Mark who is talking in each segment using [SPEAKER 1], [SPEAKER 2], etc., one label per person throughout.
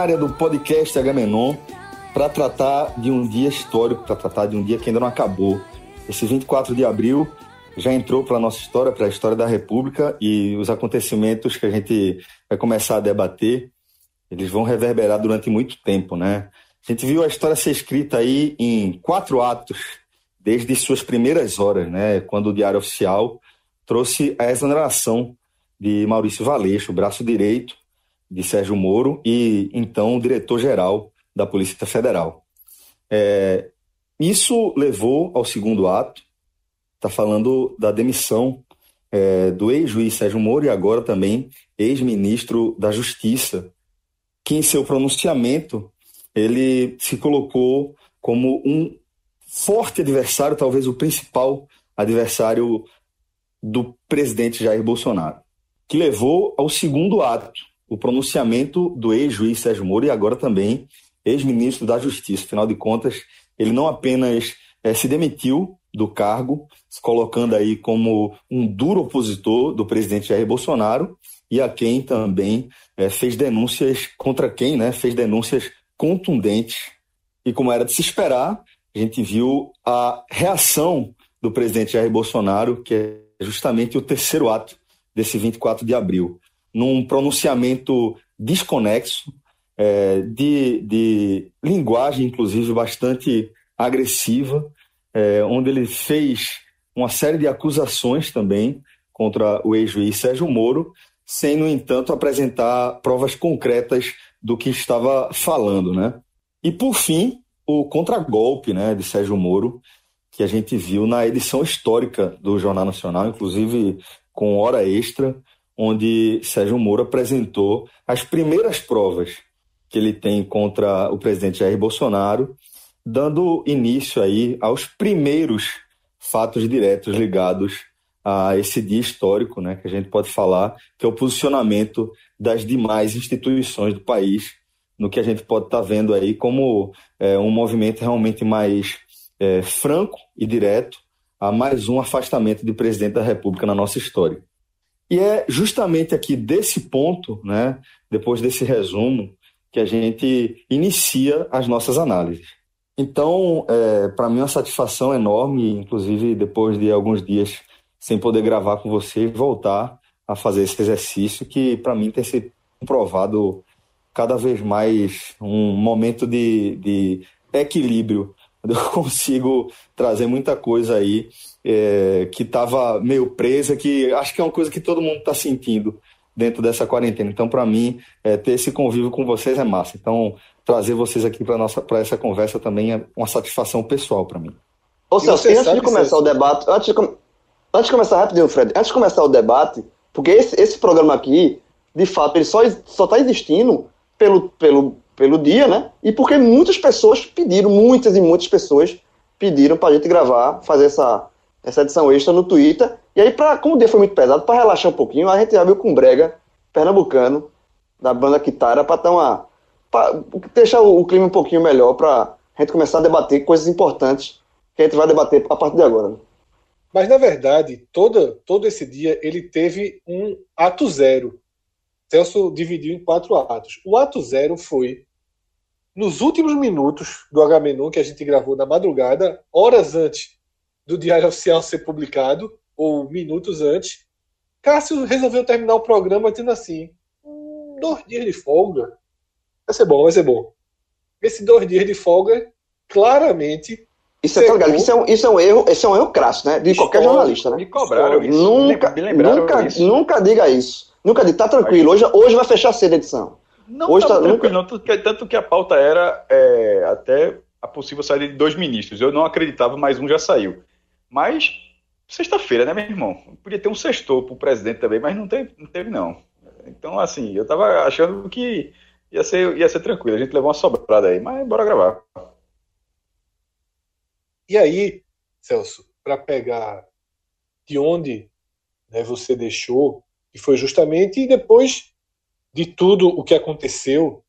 [SPEAKER 1] Extraordinária do podcast Agamenon para tratar de um dia histórico, para tratar de um dia que ainda não acabou. Esse 24 de abril já entrou para a nossa história, para a história da República e os acontecimentos que a gente vai começar a debater, eles vão reverberar durante muito tempo, né? A gente viu a história ser escrita aí em quatro atos, desde suas primeiras horas, né? Quando o Diário Oficial trouxe a exoneração de Maurício Valeixo, braço direito de Sérgio Moro e então diretor-geral da Polícia Federal. É, isso levou ao segundo ato, está falando da demissão é, do ex-juiz Sérgio Moro e agora também ex-ministro da Justiça, que em seu pronunciamento ele se colocou como um forte adversário, talvez o principal adversário do presidente Jair Bolsonaro, que levou ao segundo ato, o pronunciamento do ex-juiz Sérgio Moro e agora também ex-ministro da Justiça. Afinal de contas, ele não apenas é, se demitiu do cargo, se colocando aí como um duro opositor do presidente Jair Bolsonaro e a quem também é, fez denúncias contra quem, né? Fez denúncias contundentes e como era de se esperar, a gente viu a reação do presidente Jair Bolsonaro, que é justamente o terceiro ato desse 24 de abril num pronunciamento desconexo, é, de, de linguagem, inclusive, bastante agressiva, é, onde ele fez uma série de acusações também contra o ex-juiz Sérgio Moro, sem, no entanto, apresentar provas concretas do que estava falando. Né? E, por fim, o contragolpe né, de Sérgio Moro, que a gente viu na edição histórica do Jornal Nacional, inclusive com hora extra, onde Sérgio Moro apresentou as primeiras provas que ele tem contra o presidente Jair Bolsonaro, dando início aí aos primeiros fatos diretos ligados a esse dia histórico, né, que a gente pode falar, que é o posicionamento das demais instituições do país, no que a gente pode estar tá vendo aí como é, um movimento realmente mais é, franco e direto a mais um afastamento de presidente da República na nossa história. E é justamente aqui desse ponto, né, depois desse resumo, que a gente inicia as nossas análises. Então, é, para mim é uma satisfação enorme, inclusive depois de alguns dias sem poder gravar com você, voltar a fazer esse exercício que para mim tem se provado cada vez mais um momento de, de equilíbrio. Eu consigo trazer muita coisa aí é, que estava meio presa, que acho que é uma coisa que todo mundo está sentindo dentro dessa quarentena. Então, para mim, é, ter esse convívio com vocês é massa. Então, trazer vocês aqui para essa conversa também é uma satisfação pessoal para mim.
[SPEAKER 2] Ô, Celso, antes de começar o debate, antes de, antes de começar rapidinho, Fred, antes de começar o debate, porque esse, esse programa aqui de fato, ele só está existindo pelo, pelo, pelo dia, né? E porque muitas pessoas pediram, muitas e muitas pessoas pediram para a gente gravar, fazer essa, essa edição extra no Twitter. E aí, pra, como o dia foi muito pesado, para relaxar um pouquinho, a gente abriu com Brega, pernambucano, da banda Kitara, para dar deixar o, o clima um pouquinho melhor, para a gente começar a debater coisas importantes que a gente vai debater a partir de agora. Né?
[SPEAKER 3] Mas, na verdade, todo, todo esse dia ele teve um ato zero. Celso dividiu em quatro atos. O ato zero foi nos últimos minutos do Agamenon, que a gente gravou na madrugada, horas antes do Diário Oficial ser publicado, ou minutos antes, Cássio resolveu terminar o programa dizendo assim: hum, dois dias de folga. Vai ser bom, vai ser bom. Esse dois dias de folga, claramente,
[SPEAKER 2] isso, é, tá isso, é um, isso é um erro, esse é um erro crasso, né? De qualquer jornalista, né?
[SPEAKER 4] Me cobraram isso.
[SPEAKER 2] Nunca, nunca, isso. nunca diga isso. Nunca diga, tá tranquilo, hoje, hoje vai fechar cedo a edição.
[SPEAKER 4] Não hoje tá, tá tranquilo, nunca... não, tanto que, tanto que a pauta era é, até a possível saída de dois ministros. Eu não acreditava, mas um já saiu. Mas, sexta-feira, né, meu irmão? Podia ter um sextor pro presidente também, mas não teve, não teve, não. Então, assim, eu tava achando que ia ser, ia ser tranquilo. A gente levou uma sobrada aí, mas bora gravar.
[SPEAKER 3] E aí, Celso, para pegar de onde né, você deixou, que foi justamente depois de tudo o que aconteceu,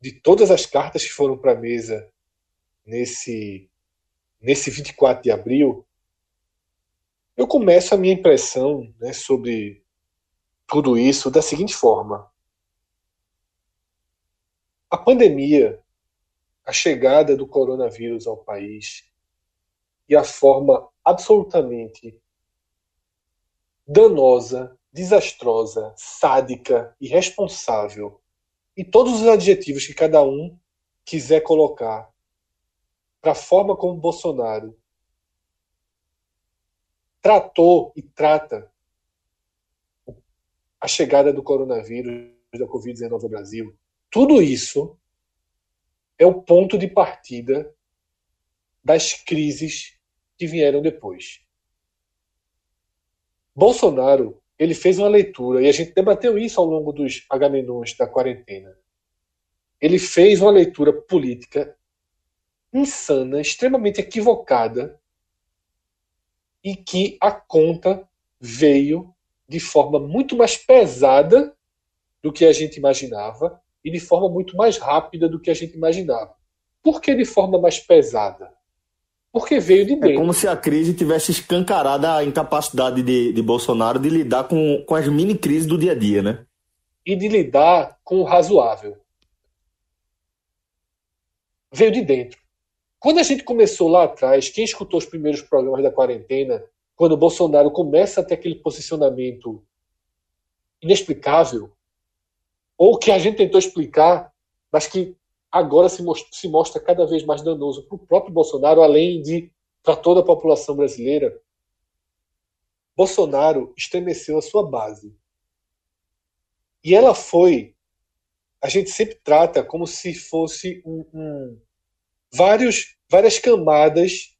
[SPEAKER 3] de todas as cartas que foram para a mesa nesse, nesse 24 de abril, eu começo a minha impressão né, sobre tudo isso da seguinte forma: a pandemia, a chegada do coronavírus ao país, e a forma absolutamente danosa, desastrosa, sádica, irresponsável e todos os adjetivos que cada um quiser colocar para a forma como Bolsonaro tratou e trata a chegada do coronavírus, da Covid-19 ao Brasil, tudo isso é o ponto de partida das crises que vieram depois. Bolsonaro ele fez uma leitura, e a gente debateu isso ao longo dos agamenons da quarentena. Ele fez uma leitura política insana, extremamente equivocada, e que a conta veio de forma muito mais pesada do que a gente imaginava e de forma muito mais rápida do que a gente imaginava. Por que de forma mais pesada? Porque veio de dentro.
[SPEAKER 1] É como se a crise tivesse escancarado a incapacidade de, de Bolsonaro de lidar com, com as mini crises do dia a dia, né?
[SPEAKER 3] E de lidar com o razoável. Veio de dentro. Quando a gente começou lá atrás, quem escutou os primeiros programas da quarentena, quando o Bolsonaro começa a ter aquele posicionamento inexplicável, ou que a gente tentou explicar, mas que agora se mostra, se mostra cada vez mais danoso para o próprio Bolsonaro, além de para toda a população brasileira. Bolsonaro estremeceu a sua base. E ela foi. A gente sempre trata como se fosse um, um, vários, várias camadas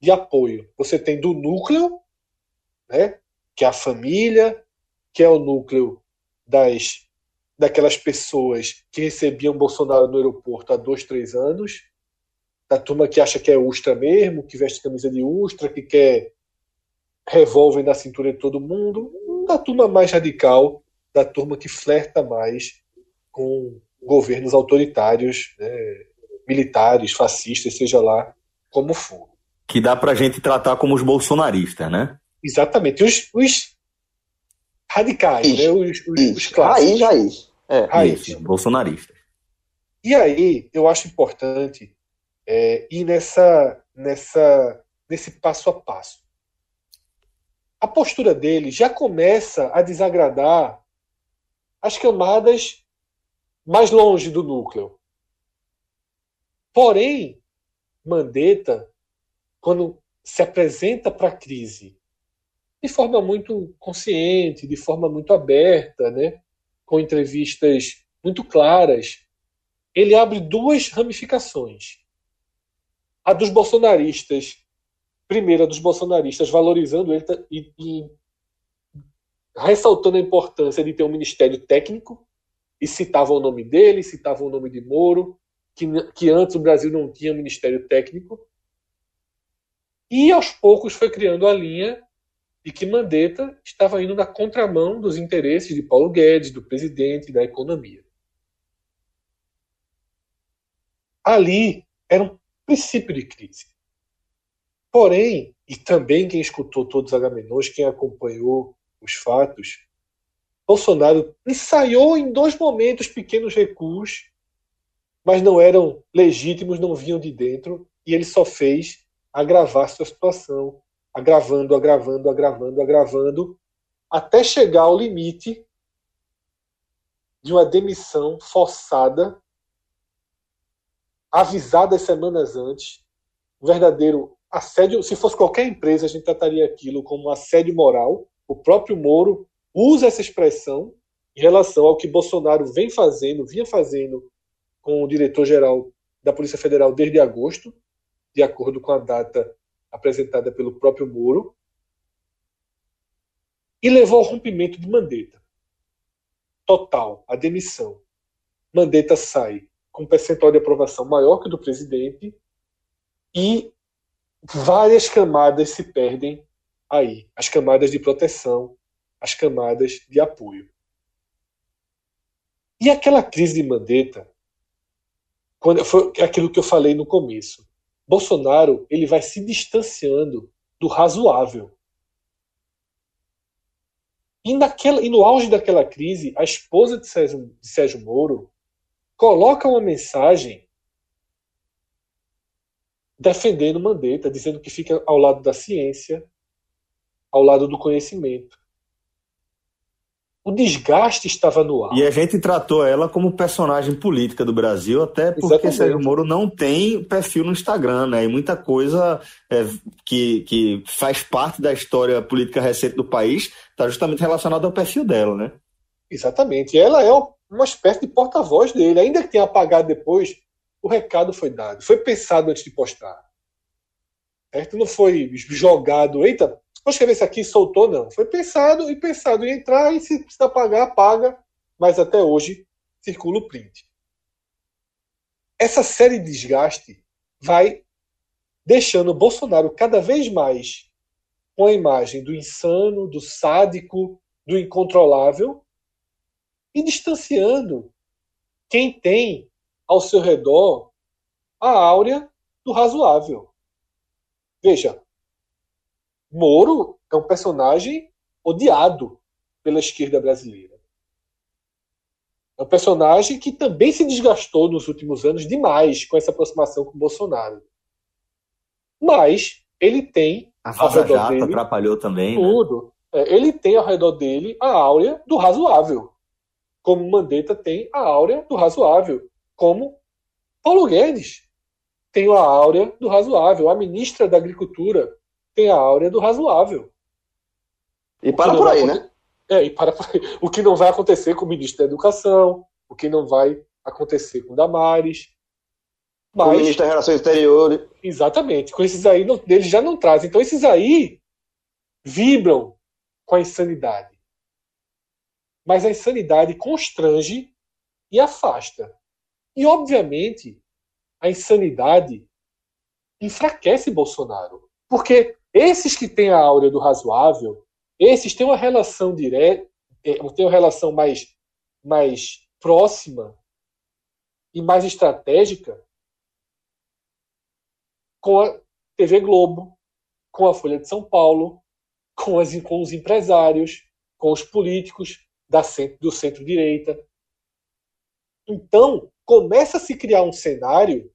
[SPEAKER 3] de apoio. Você tem do núcleo, né, que é a família, que é o núcleo das daquelas pessoas que recebiam Bolsonaro no aeroporto há dois, três anos, da turma que acha que é Ustra mesmo, que veste camisa de Ustra, que quer revólver na cintura de todo mundo, da turma mais radical, da turma que flerta mais com governos autoritários, né, militares, fascistas, seja lá como for.
[SPEAKER 1] Que dá pra gente tratar como os bolsonaristas, né?
[SPEAKER 3] Exatamente. Os, os radicais, isso, né? Os, os,
[SPEAKER 2] isso. os clássicos. Raiz, raiz.
[SPEAKER 1] É, raiz. Isso, bolsonaristas.
[SPEAKER 3] E aí, eu acho importante é, ir nessa, nessa, nesse passo a passo. A postura dele já começa a desagradar as camadas mais longe do núcleo. Porém, Mandetta, quando se apresenta para a crise de forma muito consciente, de forma muito aberta, né? com entrevistas muito claras, ele abre duas ramificações. A dos bolsonaristas, primeira dos bolsonaristas valorizando ele e, e ressaltando a importância de ter um ministério técnico, e citavam o nome dele, citavam o nome de Moro, que, que antes o Brasil não tinha ministério técnico. E aos poucos foi criando a linha de que Mandetta estava indo na contramão dos interesses de Paulo Guedes, do presidente, da economia. Ali era um princípio de crise. Porém, e também quem escutou todos os Agamenons, quem acompanhou os fatos, Bolsonaro ensaiou em dois momentos pequenos recuos, mas não eram legítimos, não vinham de dentro, e ele só fez agravar sua situação, agravando, agravando, agravando, agravando, até chegar ao limite de uma demissão forçada, avisada semanas antes, um verdadeiro assédio. Se fosse qualquer empresa, a gente trataria aquilo como um assédio moral. O próprio Moro usa essa expressão em relação ao que Bolsonaro vem fazendo, vinha fazendo com o diretor-geral da Polícia Federal desde agosto, de acordo com a data apresentada pelo próprio Moro, e levou ao rompimento de Mandetta. Total, a demissão. Mandetta sai com um percentual de aprovação maior que o do presidente e várias camadas se perdem aí. As camadas de proteção, as camadas de apoio. E aquela crise de Mandetta, quando foi aquilo que eu falei no começo. Bolsonaro ele vai se distanciando do razoável. E, naquela, e no auge daquela crise, a esposa de Sérgio, de Sérgio Moro coloca uma mensagem defendendo Mandetta, dizendo que fica ao lado da ciência, ao lado do conhecimento o desgaste estava no ar.
[SPEAKER 1] E a gente tratou ela como personagem política do Brasil, até porque Exatamente. Sérgio Moro não tem perfil no Instagram, né? E muita coisa é, que, que faz parte da história política recente do país está justamente relacionada ao perfil dela, né?
[SPEAKER 3] Exatamente. E ela é uma espécie de porta-voz dele. Ainda que tenha apagado depois, o recado foi dado. Foi pensado antes de postar. Certo? Não foi jogado. Eita, Vou escrever isso aqui, soltou, não. Foi pensado e pensado em entrar e se precisa pagar, paga. Mas até hoje circula o print. Essa série de desgaste vai deixando o Bolsonaro cada vez mais com a imagem do insano, do sádico, do incontrolável e distanciando quem tem ao seu redor a áurea do razoável. Veja, Moro é um personagem odiado pela esquerda brasileira. É um personagem que também se desgastou nos últimos anos demais com essa aproximação com Bolsonaro. Mas ele tem
[SPEAKER 1] a Vaza Jato dele, atrapalhou também.
[SPEAKER 3] Né? Tudo. Né? Ele tem ao redor dele a áurea do razoável. Como Mandetta tem a áurea do razoável. Como Paulo Guedes tem a áurea do razoável. A ministra da Agricultura tem a áurea do razoável.
[SPEAKER 2] E para por aí, né?
[SPEAKER 3] É, e para por aí. O que não vai acontecer com o ministro da Educação, o que não vai acontecer com o Damares.
[SPEAKER 2] Mas, o ministro das Relações Exteriores.
[SPEAKER 3] Exatamente. Com esses aí, não, eles já não trazem. Então, esses aí vibram com a insanidade. Mas a insanidade constrange e afasta. E, obviamente, a insanidade enfraquece Bolsonaro. Porque esses que têm a áurea do razoável, esses têm uma relação direta, é, têm uma relação mais, mais próxima e mais estratégica com a TV Globo, com a Folha de São Paulo, com, as, com os empresários, com os políticos da do centro-direita. Então, começa a se criar um cenário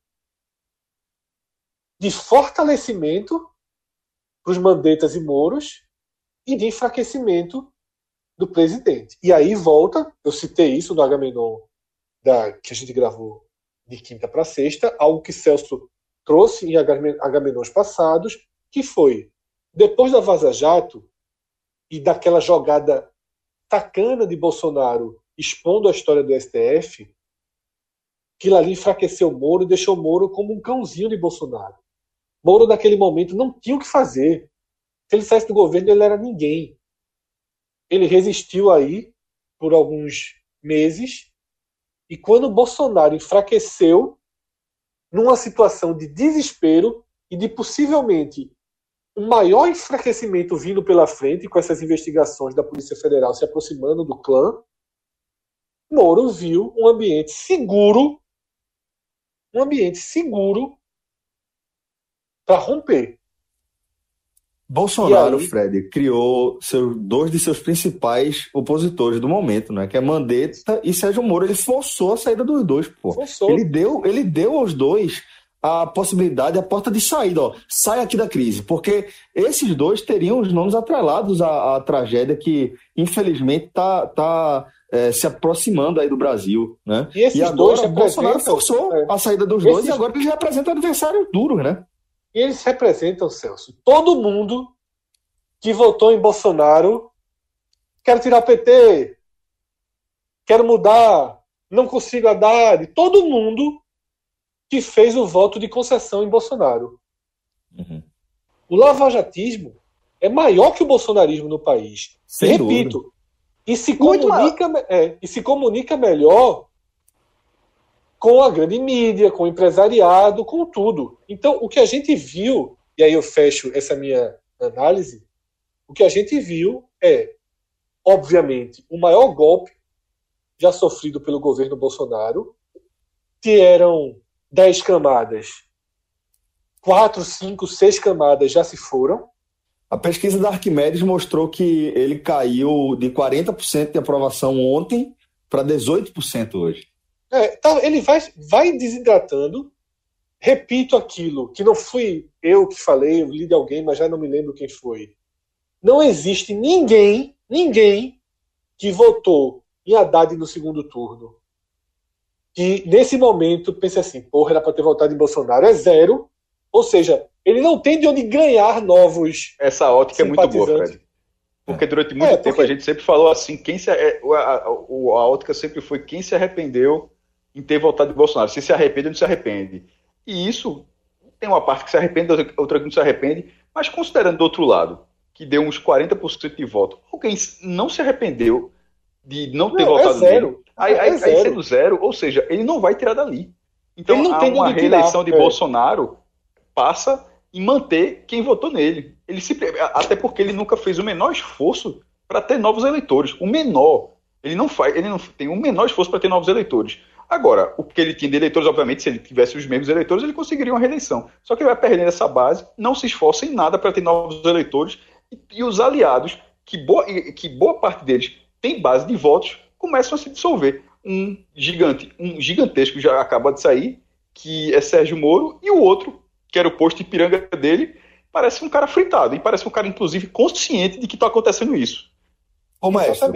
[SPEAKER 3] de fortalecimento para os mandetas e moros e de enfraquecimento do presidente. E aí volta, eu citei isso no Agamenon da, que a gente gravou de quinta para sexta, algo que Celso trouxe em Agamenons passados, que foi, depois da Vaza Jato e daquela jogada tacana de Bolsonaro expondo a história do STF, que ali enfraqueceu Moro e deixou Moro como um cãozinho de Bolsonaro. Moro, naquele momento, não tinha o que fazer. Se ele saísse do governo, ele era ninguém. ele resistiu aí por alguns meses. E quando Bolsonaro enfraqueceu, numa situação de desespero e de possivelmente um maior enfraquecimento vindo pela frente, com essas investigações da Polícia Federal se aproximando do clã, Moro viu um ambiente seguro, um ambiente seguro para romper.
[SPEAKER 1] Bolsonaro, aí, Fred, criou seus, dois de seus principais opositores do momento, né? Que é Mandetta e Sérgio Moro. Ele forçou a saída dos dois, pô. Forçou. Ele deu, ele deu aos dois a possibilidade, a porta de saída, ó. Sai aqui da crise. Porque esses dois teriam os nomes atrelados à, à tragédia que, infelizmente, tá, tá é, se aproximando aí do Brasil, né?
[SPEAKER 3] E, esses
[SPEAKER 1] e agora Bolsonaro forçou é. a saída dos esses... dois e agora eles representam adversários duros, né?
[SPEAKER 3] E eles representam, Celso, todo mundo que votou em Bolsonaro. Quero tirar o PT, quero mudar, não consigo Haddad. Todo mundo que fez o voto de concessão em Bolsonaro. Uhum. O lavajatismo é maior que o bolsonarismo no país. Sem repito, e se, comunica, é, e se comunica melhor com a grande mídia, com o empresariado, com tudo. Então, o que a gente viu, e aí eu fecho essa minha análise, o que a gente viu é, obviamente, o maior golpe já sofrido pelo governo Bolsonaro, que eram dez camadas, quatro, cinco, seis camadas já se foram.
[SPEAKER 1] A pesquisa da Arquimedes mostrou que ele caiu de 40% de aprovação ontem para 18% hoje.
[SPEAKER 3] É, tá, ele vai, vai desidratando. Repito aquilo que não fui eu que falei, eu li de alguém, mas já não me lembro quem foi. Não existe ninguém, ninguém que votou em Haddad no segundo turno que nesse momento pense assim, porra, era para ter votado em Bolsonaro. É zero. Ou seja, ele não tem de onde ganhar novos.
[SPEAKER 4] Essa ótica é muito boa, Fred. Porque durante muito é, tempo porque... a gente sempre falou assim, quem se, é, a, a, a, ótica sempre foi quem se arrependeu em ter votado em Bolsonaro. Se se arrepende ou não se arrepende. E isso tem uma parte que se arrepende, outra que não se arrepende, mas considerando do outro lado, que deu uns 40% de voto, alguém não se arrependeu de não ter não, é votado é zero. nele. Aí, é aí, zero. aí sendo zero, ou seja, ele não vai tirar dali. Então ele não a, tem uma reeleição de é. Bolsonaro passa em manter quem votou nele. Ele se, até porque ele nunca fez o menor esforço para ter novos eleitores. O menor. Ele não faz, ele não tem o menor esforço para ter novos eleitores. Agora, o que ele tinha de eleitores, obviamente, se ele tivesse os mesmos eleitores, ele conseguiria uma reeleição. Só que ele vai perdendo essa base, não se esforça em nada para ter novos eleitores, e, e, os aliados, que boa, que boa parte deles tem base de votos, começam a se dissolver. Um gigante, um gigantesco já acaba de sair, que é Sérgio Moro, e o outro, que era o posto de piranga dele, parece um cara fritado, e parece um cara, inclusive, consciente de que está acontecendo isso.
[SPEAKER 1] Ô, Maestro,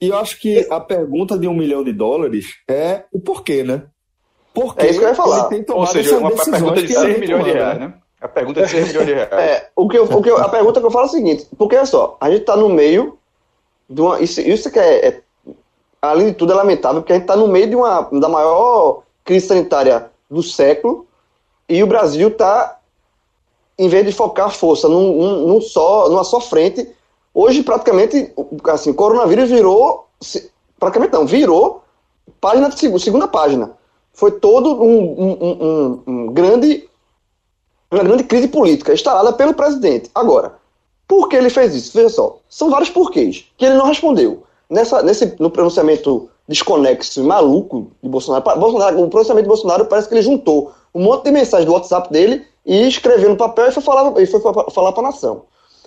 [SPEAKER 1] e eu acho que a pergunta de um milhão de dólares é o porquê, né?
[SPEAKER 2] Por é isso que eu ia falar.
[SPEAKER 4] Ou seja, uma pergunta de 6 milhões de reais, né? A pergunta de 6 milhões de reais.
[SPEAKER 2] É, o que eu, o que eu, a pergunta que eu falo é o seguinte, porque olha só, a gente está no meio de uma. Isso, isso que é, é, além de tudo, é lamentável, porque a gente está no meio de uma da maior crise sanitária do século, e o Brasil está, em vez de focar força num, num só, numa só frente, Hoje, praticamente, assim, o coronavírus virou, praticamente não, virou página de segunda página. Foi todo um, um, um, um grande, uma grande crise política instalada pelo presidente. Agora, por que ele fez isso? Veja só, são vários porquês que ele não respondeu. Nessa, nesse, no pronunciamento desconexo e maluco de Bolsonaro, Bolsonaro, o pronunciamento de Bolsonaro parece que ele juntou um monte de mensagens do WhatsApp dele e escreveu no papel e foi falar, e foi falar para a nação.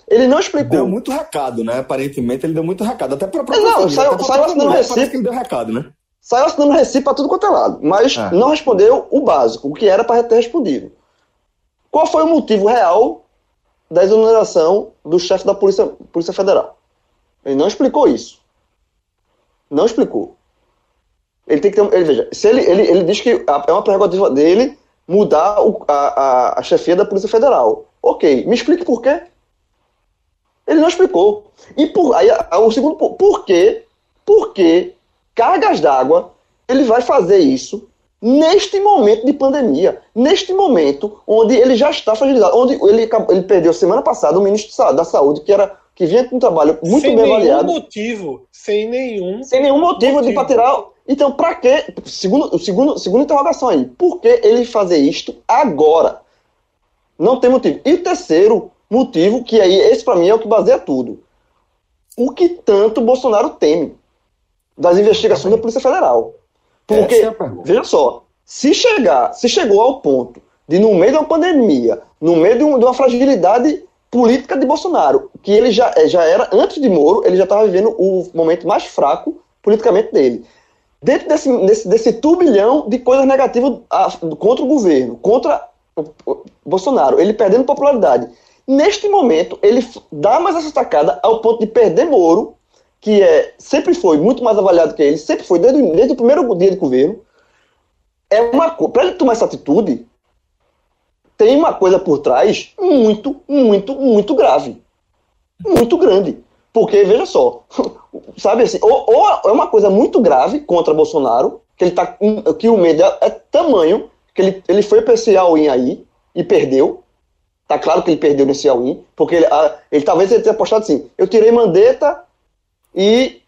[SPEAKER 2] Ele não explicou.
[SPEAKER 1] Deu muito recado, né? Aparentemente ele deu muito recado. Até para própria
[SPEAKER 2] Não, saiu, saiu assinando recibo.
[SPEAKER 1] Que ele deu recado, né?
[SPEAKER 2] Saiu assinando recibo para tudo quanto é lado. Mas é. não respondeu o básico, o que era para ter respondido. Qual foi o motivo real da exoneração do chefe da Polícia, Polícia Federal? Ele não explicou isso. Não explicou. Ele tem que ter. Ele, veja, se ele, ele, ele diz que é uma prerrogativa dele mudar o, a, a, a chefia da Polícia Federal. Ok, me explique por quê. Ele não explicou. E por, aí, o segundo, por, por quê? Por que cargas d'água ele vai fazer isso neste momento de pandemia, neste momento onde ele já está fragilizado, onde ele, ele perdeu semana passada o ministro da Saúde, que era que vinha com um trabalho muito
[SPEAKER 3] sem
[SPEAKER 2] bem
[SPEAKER 3] nenhum
[SPEAKER 2] avaliado.
[SPEAKER 3] motivo. Sem nenhum.
[SPEAKER 2] Sem nenhum motivo,
[SPEAKER 3] motivo.
[SPEAKER 2] de para tirar. Então, para quê? Segundo, segundo, segunda interrogação aí. Por que ele fazer isto agora? Não tem motivo. E terceiro motivo, que aí, esse para mim é o que baseia tudo. O que tanto Bolsonaro teme das investigações da Polícia Federal. Porque,
[SPEAKER 1] é a
[SPEAKER 2] veja só, se chegar, se chegou ao ponto de, no meio de uma pandemia, no meio de, um- de uma fragilidade política de Bolsonaro, que ele já, eh, já era, antes de Moro, ele já estava vivendo o momento mais fraco politicamente dele. Dentro desse, desse, desse turbilhão de coisas negativas ah, contra o governo, contra o, o Bolsonaro, ele perdendo popularidade. Neste momento, ele dá mais essa sacada ao ponto de perder Moro, que é, sempre foi muito mais avaliado que ele, sempre foi, desde, desde o primeiro dia de governo. É uma Para ele tomar essa atitude, tem uma coisa por trás muito, muito, muito grave. Muito grande. Porque, veja só, sabe assim, ou, ou é uma coisa muito grave contra Bolsonaro, que, ele tá, que o medo é, é tamanho, que ele, ele foi para esse all-in aí e perdeu. Tá claro que ele perdeu nesse all-in, porque ele, a- ele talvez ele tenha apostado assim, eu tirei Mandetta e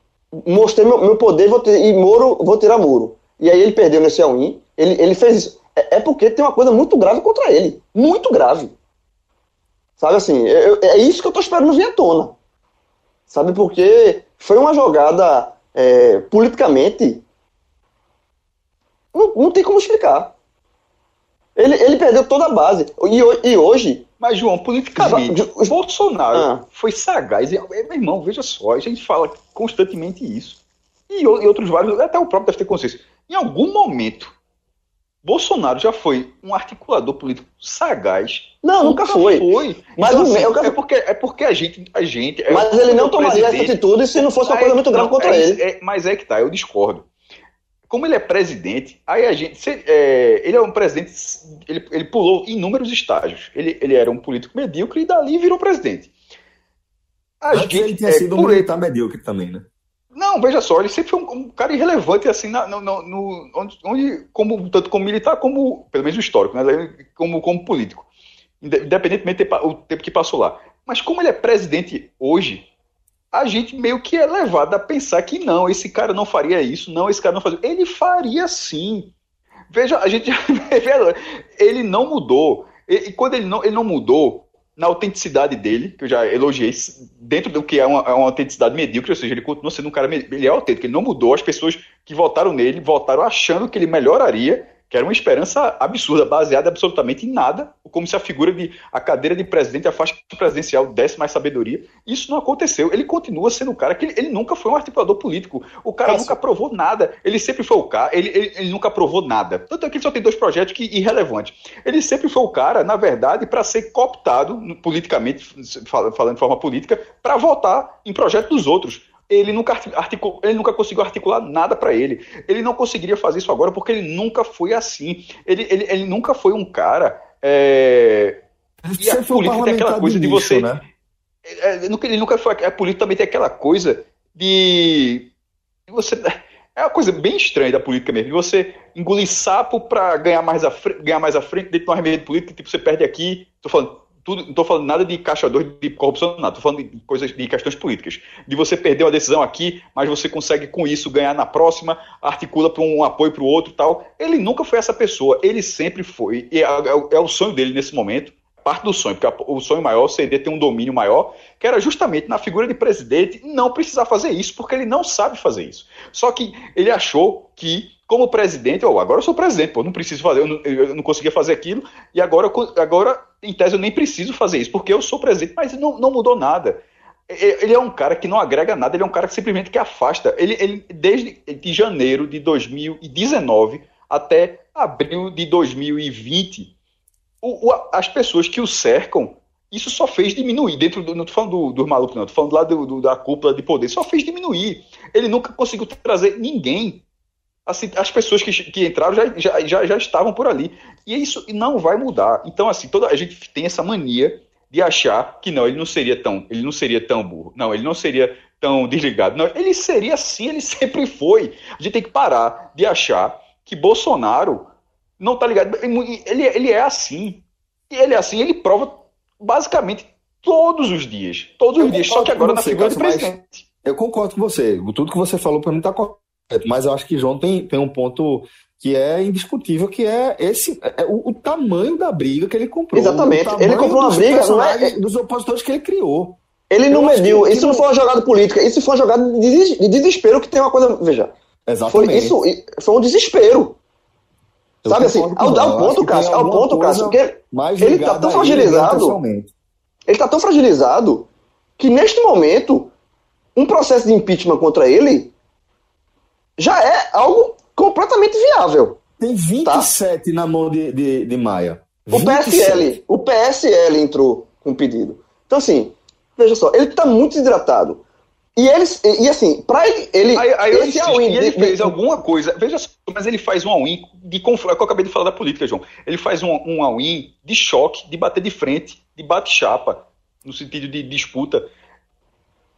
[SPEAKER 2] mostrei meu, meu poder vou ter, e Moro, vou tirar Moro. E aí ele perdeu nesse all-in, ele, ele fez isso. É, é porque tem uma coisa muito grave contra ele. Muito grave. Sabe assim, eu- é isso que eu tô esperando vir à tona. Sabe, porque foi uma jogada é, politicamente. Não, não tem como explicar. Ele, ele perdeu toda a base. E, e hoje,
[SPEAKER 4] Mas, João, politicamente, o Bolsonaro
[SPEAKER 2] Ah.
[SPEAKER 4] foi sagaz. Meu irmão, veja só, a gente fala constantemente isso. E, e outros vários, até o próprio deve ter consciência. Em algum momento, Bolsonaro já foi um articulador político sagaz.
[SPEAKER 2] Não, nunca foi. Mas
[SPEAKER 4] Então, assim,
[SPEAKER 2] meu-
[SPEAKER 4] é, porque, é porque a gente. A gente é
[SPEAKER 2] mas
[SPEAKER 4] o-
[SPEAKER 2] ele não tomaria essa atitude se não fosse uma coisa muito grave
[SPEAKER 4] não,
[SPEAKER 2] contra
[SPEAKER 4] é
[SPEAKER 2] ele.
[SPEAKER 4] é- mas é que tá, eu discordo. Como ele é presidente, aí a gente. se- é, ele é um presidente. Ele, ele pulou inúmeros estágios. Ele, ele era um político medíocre e dali virou presidente. A
[SPEAKER 1] Antes
[SPEAKER 4] gente,
[SPEAKER 1] ele tinha
[SPEAKER 4] é,
[SPEAKER 1] sido um
[SPEAKER 4] ele-
[SPEAKER 1] militar medíocre também, né?
[SPEAKER 4] não, veja só, ele sempre foi um, um cara irrelevante, assim, na- no, no- onde, onde- como, tanto como militar, como, pelo menos histórico, né, como, como político, Inde- independentemente do tempo que passou lá. Mas como ele é presidente hoje, a gente meio que é levado a pensar que não, esse cara não faria isso, não, esse cara não fazia. Ele faria sim. Veja, a gente ele não mudou. E, quando ele não, ele não mudou, na autenticidade dele, que eu já elogiei, dentro do que é uma, é uma autenticidade medíocre, ou seja, ele continua sendo um cara, ele é autêntico, ele não mudou, as pessoas que votaram nele votaram achando que ele melhoraria, que era uma esperança absurda, baseada absolutamente em nada, como se a figura de, a cadeira de presidente, a faixa presidencial desse mais sabedoria, isso não aconteceu, ele continua sendo um cara que ele, ele nunca foi um articulador político, o cara
[SPEAKER 3] Cássio.
[SPEAKER 4] nunca provou nada, ele sempre foi o cara, ele, ele, ele nunca provou nada, tanto é que ele só tem dois projetos que irrelevantes, ele sempre foi o cara, na verdade, para ser cooptado politicamente, fal- falando de forma política, para votar em projetos dos outros. Ele nunca, arti- articu- ele nunca conseguiu articular nada para ele. Ele não conseguiria fazer isso agora porque ele nunca foi assim. Ele, ele, ele nunca foi um cara. é, E a
[SPEAKER 1] um
[SPEAKER 4] política tem aquela coisa de você-
[SPEAKER 1] Né?
[SPEAKER 4] é, ele nunca- ele nunca foi. A política também tem aquela coisa de. você. É uma coisa bem estranha da política mesmo. De você engolir sapo para ganhar mais à frente, ganhar mais à frente dentro de uma remédio política, tipo, você perde aqui. Tô falando. Tudo, não tô falando nada de caixador de corrupção, nada. Tô falando de coisas de questões políticas. De você perder uma decisão aqui, mas você consegue com isso ganhar na próxima, articula para um apoio para o outro tal. Ele nunca foi essa pessoa. Ele sempre foi. E é, é o- é o sonho dele nesse momento parte do sonho, porque o sonho maior seria ter um domínio maior, que era justamente na figura de presidente não precisar fazer isso, porque ele não sabe fazer isso. Só que ele achou que, como presidente, oh, agora eu sou presidente, pô, não preciso fazer, eu não, eu não conseguia fazer aquilo, e agora, agora, em tese, eu nem preciso fazer isso, porque eu sou presidente, mas não, não mudou nada. Ele é um cara que não agrega nada, ele é um cara que simplesmente que afasta. Ele, ele desde de janeiro de 2019 até abril de 2020, o- o- as pessoas que o cercam, isso só fez diminuir. Dentro do, não tô falando do, dos malucos, não, tô falando lá do, do- da cúpula de poder, só fez diminuir. Ele nunca conseguiu trazer ninguém. Assim, as pessoas que, que entraram já, já, já, já estavam por ali. E isso não vai mudar. Então, assim, toda a gente tem essa mania de achar que não, ele não seria tão, ele não seria tão burro. Não, ele não seria tão desligado. Não, ele seria assim, ele sempre foi. A gente tem que parar de achar que Bolsonaro não tá ligado. Ele, ele é assim. E ele é assim, ele prova basicamente todos os dias. Todos os dias, só que agora na figura do presidente.
[SPEAKER 1] Eu concordo com você. Tudo que você falou para mim está correto. Mas eu acho que João tem, tem um ponto que é indiscutível, que é esse é o, o, tamanho da briga que ele comprou.
[SPEAKER 2] Exatamente. Ele comprou uma briga, não é?
[SPEAKER 1] Dos opositores que ele criou.
[SPEAKER 2] Ele não mediu. Isso não foi uma jogada política, isso foi uma jogada de desespero que tem uma coisa. Veja. Exatamente. Foi, isso foi um desespero. Eu Sabe assim, ao, ao ponto, Cássio, ao ponto, Cássio, que ele tá tão fragilizado. Ele tá tão fragilizado que neste momento um processo de impeachment contra ele já é algo completamente viável.
[SPEAKER 1] Tem 27 tá? na mão de, de, de Maia.
[SPEAKER 2] 27. O PSL, o PSL entrou com pedido. Então, assim, veja só, ele está muito desidratado. E eles, e, e assim, para ele, ele,
[SPEAKER 4] aí, aí esse all ele de, fez de, alguma coisa, veja só, mas ele faz um all-in de confronto, é o que eu acabei de falar da política, João. Ele faz um, um all-in de choque, de bater de frente, de bate-chapa, no sentido de disputa.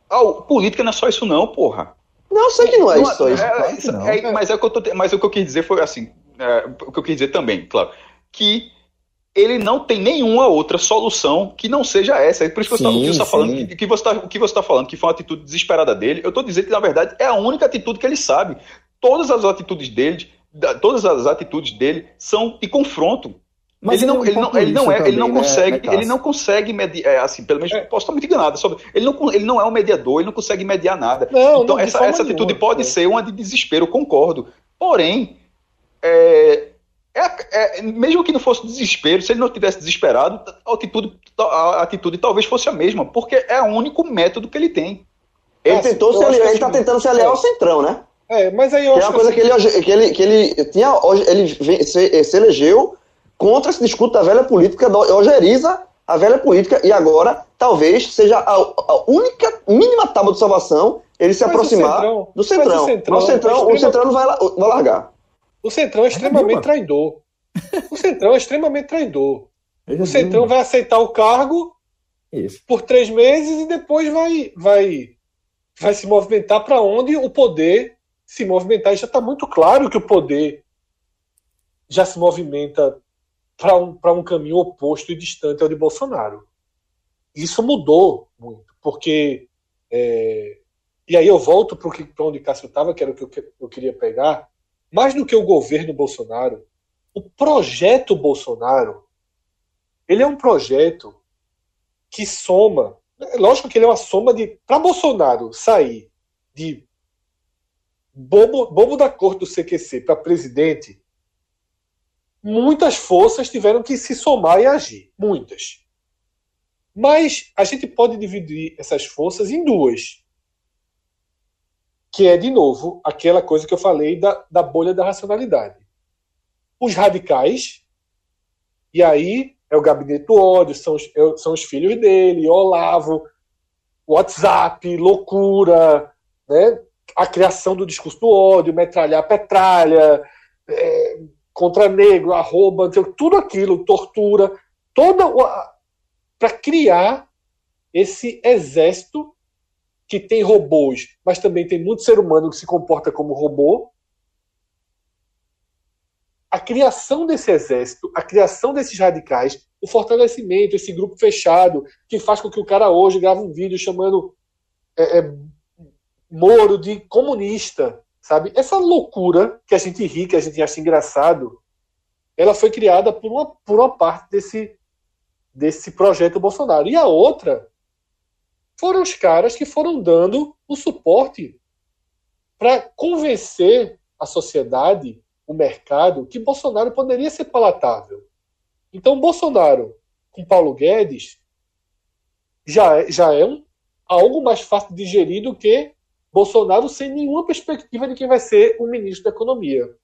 [SPEAKER 4] Ah, política não é só isso não, porra.
[SPEAKER 2] Não, sei que não é, isso, é,
[SPEAKER 4] isso, é, é, mas, é o que eu tô, mas o que eu quis dizer foi assim, o que eu quis dizer também, claro, que ele não tem nenhuma outra solução que não seja essa. É por isso que, sim, você está tá falando, que, que, você está que você tá falando, que foi uma atitude desesperada dele. Eu estou dizendo que, na verdade, é a única atitude que ele sabe. Todas as atitudes dele, todas as atitudes dele são de confronto. Mas ele não, ele não, ele não é, também, ele não consegue, né, ele não consegue mediar, é, assim, pelo menos é. posso estar muito enganado sobre, ele não, ele não é um mediador, ele não consegue mediar nada. Não, então não, essa, essa atitude nenhuma, pode é. ser uma de desespero, concordo. Porém, é, é, é, mesmo que não fosse desespero, se ele não tivesse desesperado, a atitude, a atitude talvez fosse a mesma, porque é o único método que ele tem.
[SPEAKER 2] Ele assim, tentou se aliar, ele está tentando se aliar ao centrão, né?
[SPEAKER 3] É, mas aí eu
[SPEAKER 2] que acho é uma coisa que, assim... que, ele, que ele que ele tinha, ele se, se elegeu contra esse discurso da velha política, ojeriza a velha política, e agora talvez seja a, a única mínima tábua de salvação ele se mas aproximar centrão, do centrão. O centrão, o centrão, o centrão não vai, vai largar.
[SPEAKER 3] O centrão é extremamente traidor. O centrão é extremamente traidor. O centrão vai aceitar o cargo Isso. por três meses e depois vai, vai, vai se movimentar para onde o poder se movimentar. E já está muito claro que o poder já se movimenta para um, um caminho oposto e distante ao de Bolsonaro. Isso mudou muito, porque. É, e aí eu volto para onde Cássio estava, que era o que eu, eu queria pegar. Mais do que o governo Bolsonaro, o projeto Bolsonaro, ele é um projeto que soma. Lógico que ele é uma soma de. Para Bolsonaro sair de bobo, bobo da corte do CQC para presidente, muitas forças tiveram que se somar e agir. Muitas. Mas a gente pode dividir essas forças em duas. Que é, de novo, aquela coisa que eu falei da, da bolha da racionalidade. Os radicais, e aí é o gabinete do ódio, são os, é, são os filhos dele, Olavo, WhatsApp, loucura, né? a criação do discurso do ódio, metralhar petralha, é, contra negro, arroba, tudo aquilo, tortura, toda para criar esse exército que tem robôs, mas também tem muito ser humano que se comporta como robô. A criação desse exército, a criação desses radicais, o fortalecimento, esse grupo fechado, que faz com que o cara hoje grave um vídeo chamando é, é, Moro de comunista, sabe? Essa loucura que a gente ri, que a gente acha engraçado, ela foi criada por uma, por uma parte desse, desse projeto Bolsonaro. E a outra foram os caras que foram dando o suporte para convencer a sociedade, o mercado, que Bolsonaro poderia ser palatável. Então, Bolsonaro com Paulo Guedes já, é, já é um, algo mais fácil de digerir do que Bolsonaro sem nenhuma perspectiva de quem vai ser o ministro da Economia.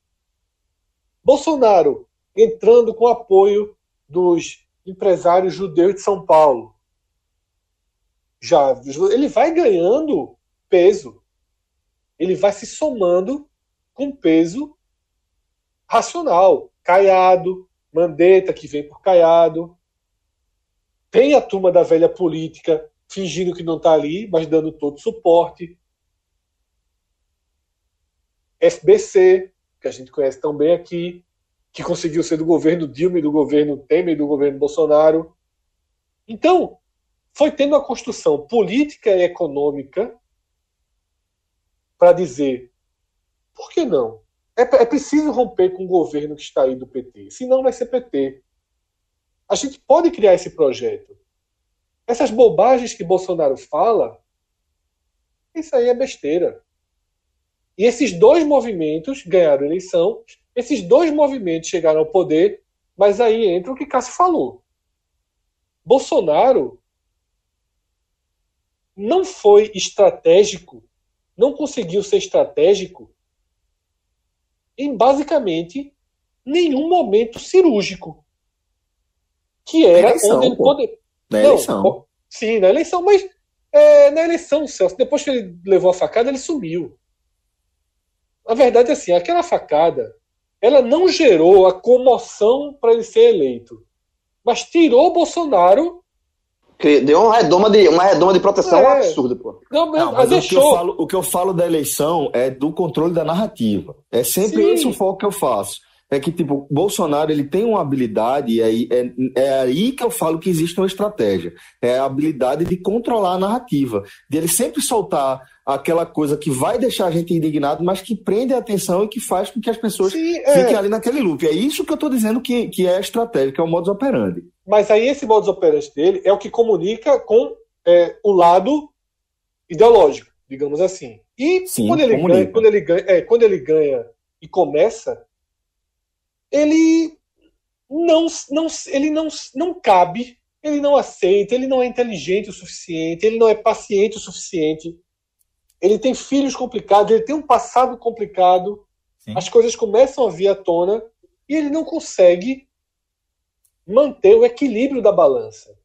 [SPEAKER 3] Bolsonaro entrando com apoio dos empresários judeus de São Paulo. Já ele vai ganhando peso. Ele vai se somando com peso racional. Caiado, Mandetta que vem por Caiado. Tem a turma da velha política fingindo que não está ali, mas dando todo suporte. FBC, que a gente conhece tão bem aqui, que conseguiu ser do governo Dilma do governo Temer do governo Bolsonaro. Então, foi tendo a construção política e econômica para dizer por que não? É, é, preciso romper com o governo que está aí do PT, senão vai ser PT. A gente pode criar esse projeto. Essas bobagens que Bolsonaro fala, isso aí é besteira. E esses dois movimentos ganharam eleição, esses dois movimentos chegaram ao poder, mas aí entra o que Cássio falou. Bolsonaro não foi estratégico, não conseguiu ser estratégico em basicamente nenhum momento cirúrgico. Que era eleição, onde ele poderia.
[SPEAKER 1] Na não, eleição.
[SPEAKER 3] Sim, na eleição, mas é, na eleição, Celso, depois que ele levou a facada, ele sumiu. A verdade é assim, aquela facada, ela não gerou a comoção para ele ser eleito, mas tirou o Bolsonaro
[SPEAKER 2] deu uma redoma de, uma redoma de proteção é. absurda, pô.
[SPEAKER 1] Não, não, mas o, que eu falo, o que eu falo da eleição é do controle da narrativa. É sempre Sim. esse o foco que eu faço. É que, tipo, Bolsonaro ele tem uma habilidade, e aí, é, é aí que eu falo que existe uma estratégia. É a habilidade de controlar a narrativa. De ele sempre soltar aquela coisa que vai deixar a gente indignado, mas que prende a atenção e que faz com que as pessoas Sim, é. fiquem ali naquele loop. É isso que eu estou dizendo que, que é a estratégia, que é o modus operandi.
[SPEAKER 3] Mas aí esse modus operandi dele é o que comunica com é, o lado ideológico, digamos assim. E Sim, quando, ele ganha, quando, ele ganha, é, quando ele ganha e começa, ele não, não, ele não, não cabe, ele não aceita, ele não é inteligente o suficiente, ele não é paciente o suficiente ele tem filhos complicados, ele tem um passado complicado, Sim. as coisas começam a vir à tona e ele não consegue manter o equilíbrio da balança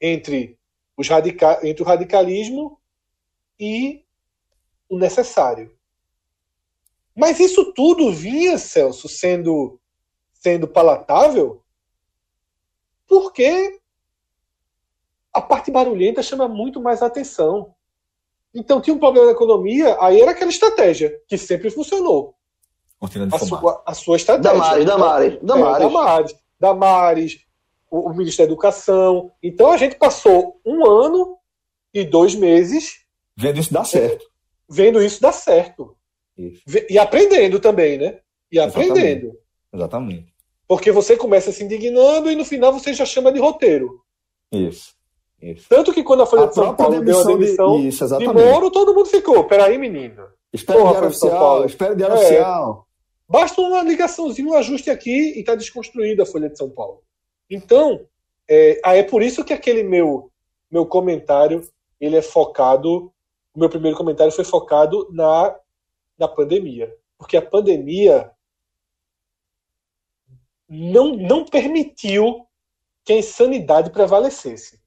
[SPEAKER 3] entre, os radica entre o radicalismo e o necessário. Mas isso tudo vinha, Celso, sendo, sendo palatável porque a parte barulhenta chama muito mais atenção. Então tinha um problema na economia, aí era aquela estratégia que sempre funcionou. A sua, a sua estratégia.
[SPEAKER 2] Damares, Damares, Damares.
[SPEAKER 3] É, Damares, Damares o, o ministro da Educação. Então a gente passou um ano e dois meses.
[SPEAKER 1] Vendo isso dar certo.
[SPEAKER 3] Vendo isso dar certo. Isso. E aprendendo também, né? E aprendendo.
[SPEAKER 1] Exatamente. Exatamente.
[SPEAKER 3] Porque você começa se indignando e no final você já chama de roteiro.
[SPEAKER 1] Isso. Isso.
[SPEAKER 3] Tanto que quando a Folha a de São Paulo deu a demissão de, isso, de Moro, todo mundo ficou. Peraí, menino.
[SPEAKER 1] Espera Porra, diário oficial, espera diário é. oficial.
[SPEAKER 3] Basta uma ligaçãozinha, um ajuste aqui e está desconstruída a Folha de São Paulo. Então, é, é por isso que aquele meu, meu comentário, ele é focado, o meu primeiro comentário foi focado na, na pandemia. Porque a pandemia não, não permitiu que a insanidade prevalecesse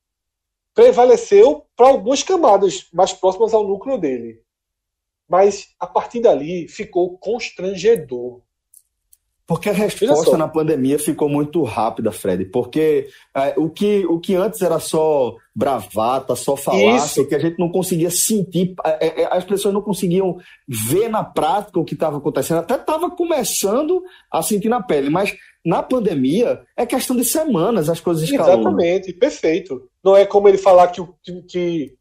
[SPEAKER 3] prevaleceu para algumas camadas mais próximas ao núcleo dele. Mas a partir dali ficou constrangedor.
[SPEAKER 1] Porque a resposta na pandemia ficou muito rápida, Fred. Porque é, o, que, o que antes era só bravata, só falácia, que a gente não conseguia sentir, é, é, as pessoas não conseguiam ver na prática o que estava acontecendo. Até estava começando a sentir na pele, mas na pandemia é questão de semanas as coisas escalam.
[SPEAKER 3] Exatamente, perfeito. Não é como ele falar que, que, que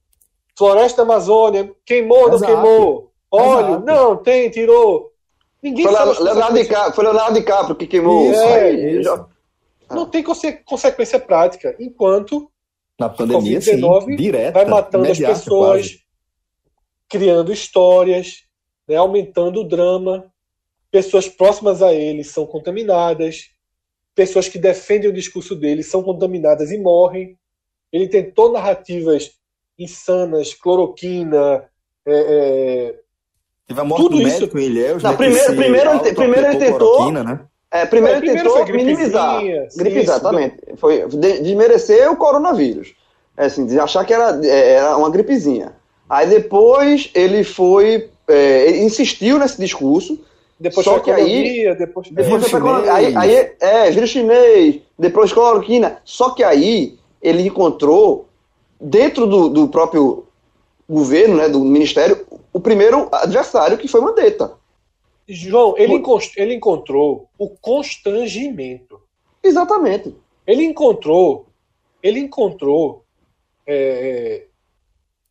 [SPEAKER 3] Floresta Amazônia queimou, Exato. não queimou. Óleo, Exato. não, tem, tirou.
[SPEAKER 2] Ninguém foi sabe. Leonardo DiCaprio, foi Leonardo DiCaprio que queimou. Isso,
[SPEAKER 3] é, isso. Não tem consequência prática. Enquanto
[SPEAKER 1] na pandemia, sim, direta,
[SPEAKER 3] vai matando as pessoas, quase. criando histórias, né, aumentando o drama. Pessoas próximas a ele são contaminadas. Pessoas que defendem o discurso dele são contaminadas e morrem. Ele tentou narrativas insanas, cloroquina, é, é...
[SPEAKER 1] Teve a morte tudo do isso. médico em Ilhéus,
[SPEAKER 2] Não, né, primeiro, primeiro, ele, primeiro ele tentou... Né? É, primeiro, é, primeiro tentou minimizar. Gripe, exatamente. Foi desmerecer o coronavírus. É assim, de achar que era, é, era uma gripezinha. Aí depois ele foi. É, ele insistiu nesse discurso.
[SPEAKER 3] Depois só que aí, depois,
[SPEAKER 2] depois foi economia. Aí, aí, é, vírus chinês, depois cloroquina. Só que aí ele encontrou, dentro do, do próprio governo, né, do ministério, o primeiro adversário que foi Mandetta.
[SPEAKER 3] João, ele, encontrou, ele encontrou o constrangimento.
[SPEAKER 2] Exatamente.
[SPEAKER 3] Ele encontrou ele encontrou é,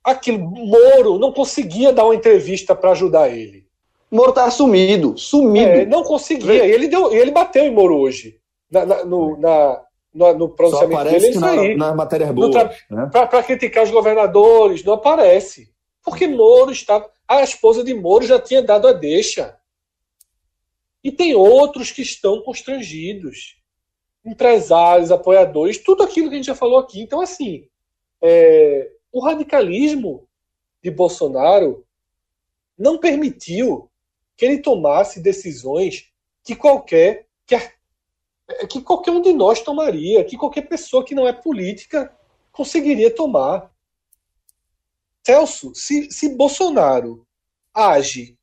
[SPEAKER 3] aquilo. Moro não conseguia dar uma entrevista para ajudar ele.
[SPEAKER 2] Moro tá sumido, sumido. É,
[SPEAKER 3] não conseguia. E ele, deu, ele bateu em Moro hoje. Na, na, no, na, no, no pronunciamento dele, é isso aí.
[SPEAKER 1] nas matérias boas.
[SPEAKER 3] Né? Para criticar os governadores, não aparece. Porque Moro estava. A esposa de Moro já tinha dado a deixa. E tem outros que estão constrangidos. Empresários, apoiadores, tudo aquilo que a gente já falou aqui. Então, assim, é, o radicalismo de Bolsonaro não permitiu que ele tomasse decisões que qualquer que, que qualquer um de nós tomaria, que qualquer pessoa que não é política conseguiria tomar. Celso, se, se Bolsonaro age.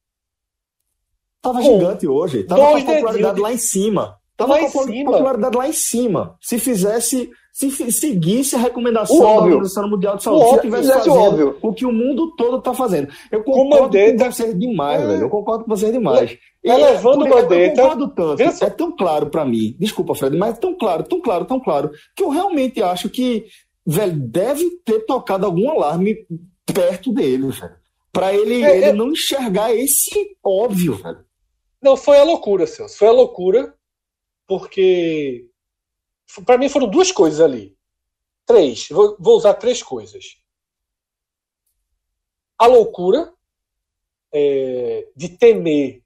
[SPEAKER 1] Tava gigante hoje. Tava com a popularidade de... lá em cima. Tava lá com a popularidade lá em cima. Se fizesse se seguisse a recomendação da Organização Mundial de Saúde, o se tivesse fazendo óbvio. o que o mundo todo está fazendo. Eu concordo com você demais, é. velho. Eu concordo com você demais.
[SPEAKER 3] É, levando o Mandetta.
[SPEAKER 1] Eu concordo tanto. É tão claro para mim. Desculpa, Fred, mas é tão claro, tão claro, tão claro, que eu realmente acho que, velho, deve ter tocado algum alarme perto dele, velho. Pra ele, é, ele é... não enxergar esse óbvio, velho.
[SPEAKER 3] Não, foi a loucura, Celso. Foi a loucura, porque para mim foram duas coisas ali. Três. Vou, vou usar três coisas. A loucura é, de temer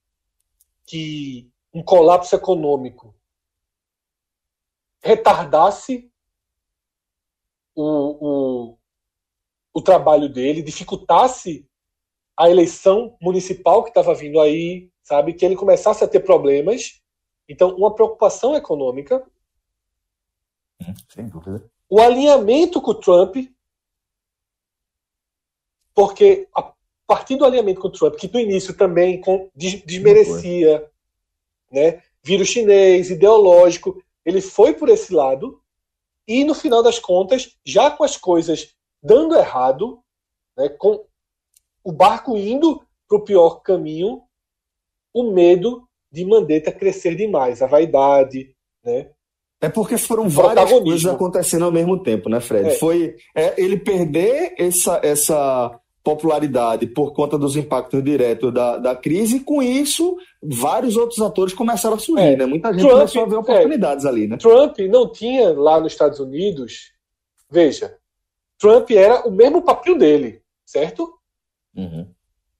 [SPEAKER 3] que um colapso econômico retardasse o, o, o trabalho dele, dificultasse a eleição municipal que estava vindo aí, sabe? Que ele começasse a ter problemas. Então, uma preocupação econômica
[SPEAKER 1] sem dúvida.
[SPEAKER 3] O alinhamento com o Trump, porque a partir do alinhamento com o Trump, que no início também desmerecia né, vírus chinês, ideológico, ele foi por esse lado, e no final das contas, já com as coisas dando errado, né, com o barco indo para o pior caminho, o medo de Mandetta crescer demais, a vaidade, né,
[SPEAKER 1] é porque foram várias coisas acontecendo ao mesmo tempo, né, Fred? É. Foi é, ele perder essa, essa popularidade por conta dos impactos diretos da, da crise, e com isso, vários outros atores começaram a surgir, é. né? Muita gente Trump, começou a ver oportunidades ali, né?
[SPEAKER 3] Trump não tinha lá nos Estados Unidos. Veja, Trump era o mesmo papinho dele, certo?
[SPEAKER 1] Uhum.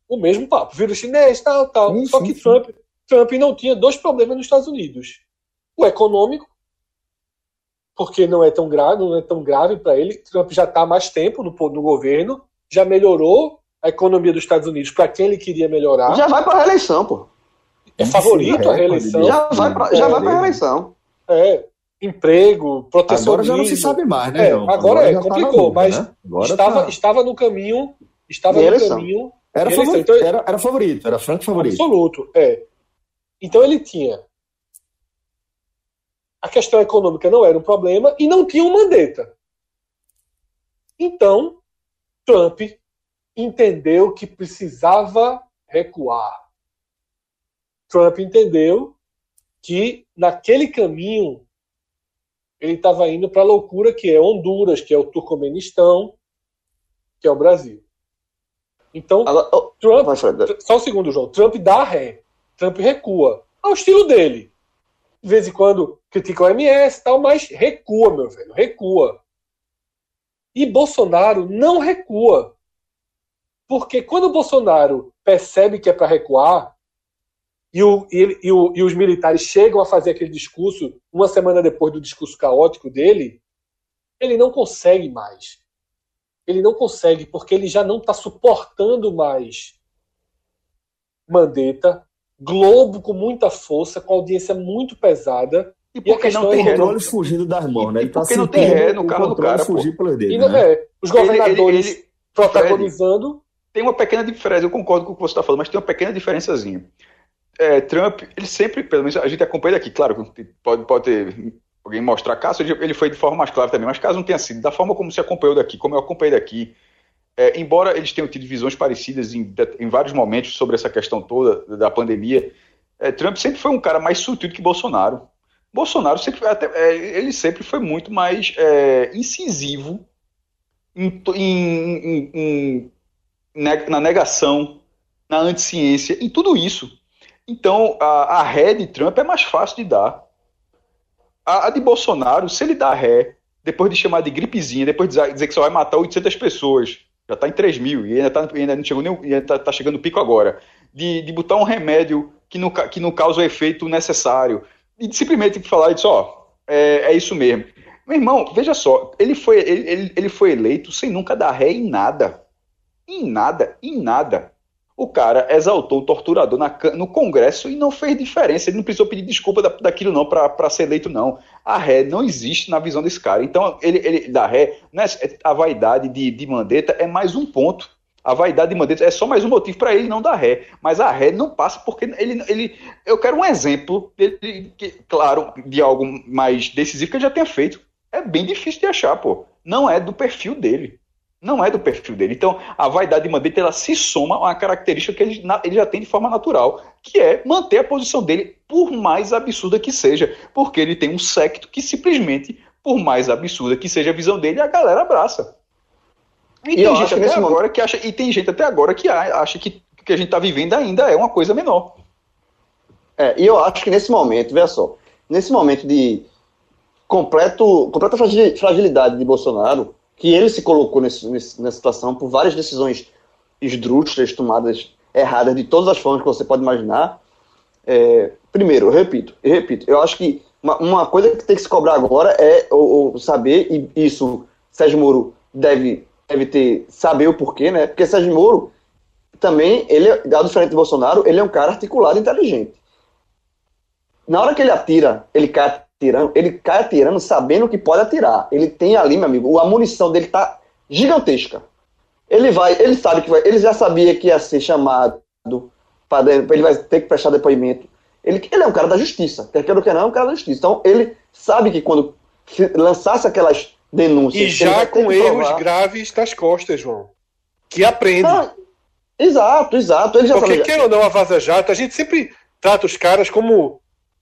[SPEAKER 3] O mesmo papo, vírus chinês, tal, tal. Sim, Só que. Trump, Trump não tinha dois problemas nos Estados Unidos: o econômico porque não é tão grave, não é tão grave para ele. Trump já está há mais tempo no, no governo, já melhorou a economia dos Estados Unidos para quem ele queria melhorar.
[SPEAKER 2] Já vai para a reeleição, pô.
[SPEAKER 3] É favorito a reeleição.
[SPEAKER 2] Já vai para já vai para a reeleição.
[SPEAKER 3] É, emprego, proteção
[SPEAKER 1] Agora já não se sabe mais, né?
[SPEAKER 3] É, agora, agora é, tá complicou, tá mas né? estava, tá... estava no caminho, estava no caminho.
[SPEAKER 1] Era favorito, então, era, era favorito, era franco favorito.
[SPEAKER 3] Absoluto, é. Então ele tinha a questão econômica não era um problema e não tinha um Mandetta. Então, Trump entendeu que precisava recuar. Trump entendeu que naquele caminho ele estava indo para a loucura que é Honduras, que é o Turcomenistão, que é o Brasil. Então, Trump, só um segundo, João. Trump dá ré. Trump recua. Ao estilo dele de vez em quando critica o MS e tal, mas recua, meu velho, recua. E Bolsonaro não recua. Porque quando o Bolsonaro percebe que é para recuar, e, o, e, e, o, e os militares chegam a fazer aquele discurso uma semana depois do discurso caótico dele, ele não consegue mais. Ele não consegue, porque ele já não está suportando mais Mandetta, Globo com muita força, com audiência muito pesada.
[SPEAKER 1] E porque e não tem é controle fugindo das mãos, né?
[SPEAKER 4] Ele tá porque não tem ré no carro do cara. Fugir
[SPEAKER 1] pelos dedos, e, né?
[SPEAKER 3] é, os governadores ele, ele, ele, protagonizando. Fred,
[SPEAKER 4] tem uma pequena diferença, eu concordo com o que você está falando, mas tem uma pequena diferençazinha. É, Trump, ele sempre, pelo menos a gente acompanha daqui, claro, pode, pode ter alguém mostrar caso, ele foi de forma mais clara também, mas caso não tenha sido, da forma como se acompanhou daqui, como eu acompanhei daqui, é, embora eles tenham tido visões parecidas em, em, vários momentos sobre essa questão toda da pandemia, é, Trump sempre foi um cara mais sutil que Bolsonaro. Bolsonaro sempre, até, é, ele sempre foi muito mais é, incisivo em, em, na negação, na anticiência, em tudo isso. Então, a, a ré de Trump é mais fácil de dar. A, a de Bolsonaro, se ele dá ré, depois de chamar de gripezinha, depois de dizer, que só vai matar 800 pessoas, já está em 3 mil, e ainda, tá, ainda não chegou nem, ainda tá, tá chegando o pico agora, de, de botar um remédio que não, que não causa o efeito necessário, e de simplesmente falar isso, ó, é, é isso mesmo. Meu irmão, veja só, ele foi, ele, ele foi eleito sem nunca dar ré em nada. Em nada, em nada. O cara exaltou o torturador na, no Congresso e não fez diferença. Ele não precisou pedir desculpa da, daquilo não para ser eleito, não. A ré não existe na visão desse cara. Então, ele, ele da ré, né, a vaidade de, de Mandetta é mais um ponto. A vaidade de Mandetta é só mais um motivo para ele não dar ré. Mas a ré não passa porque ele. ele eu quero um exemplo, dele, que, claro, de algo mais decisivo que ele já tenha feito. É bem difícil de achar, pô. Não é do perfil dele. Não é do perfil dele. Então, a vaidade de Mandetta ela se soma a uma característica que ele, ele, já tem de forma natural, que é manter a posição dele, por mais absurda que seja. Porque ele tem um secto que simplesmente, por mais absurda que seja a visão dele, a galera abraça. E, e tem gente até agora momento... que acha, e tem gente até agora que acha que o que a gente está vivendo ainda é uma coisa menor.
[SPEAKER 2] É, e eu acho que nesse momento, veja só, nesse momento de completo, completa fragilidade de Bolsonaro, que ele se colocou nesse, nesse, nessa situação por várias decisões esdrúxulas, tomadas erradas de todas as formas que você pode imaginar. É, primeiro, eu repito, eu repito, eu acho que uma, uma, coisa que tem que se cobrar agora é o, o saber, e isso Sérgio Moro deve, deve ter, saber o porquê, né? Porque Sérgio Moro também, ele, dado diferente Bolsonaro, ele é um cara articulado e inteligente. Na hora que ele atira, ele cai atirando, ele cai atirando sabendo que pode atirar. Ele tem ali, meu amigo, a munição dele tá gigantesca. Ele vai, ele sabe que vai, ele já sabia que ia ser chamado para ele vai ter que prestar depoimento. Ele, ele é um cara da justiça, quer queira ou quer não, é um cara da justiça. Então ele sabe que quando lançasse aquelas denúncias.
[SPEAKER 3] E já com erros provar... graves nas costas, João. Que aprende. Ah,
[SPEAKER 2] exato, exato. Ele já
[SPEAKER 3] Porque, quer ou não, a Vaza Jato, a gente sempre trata os caras como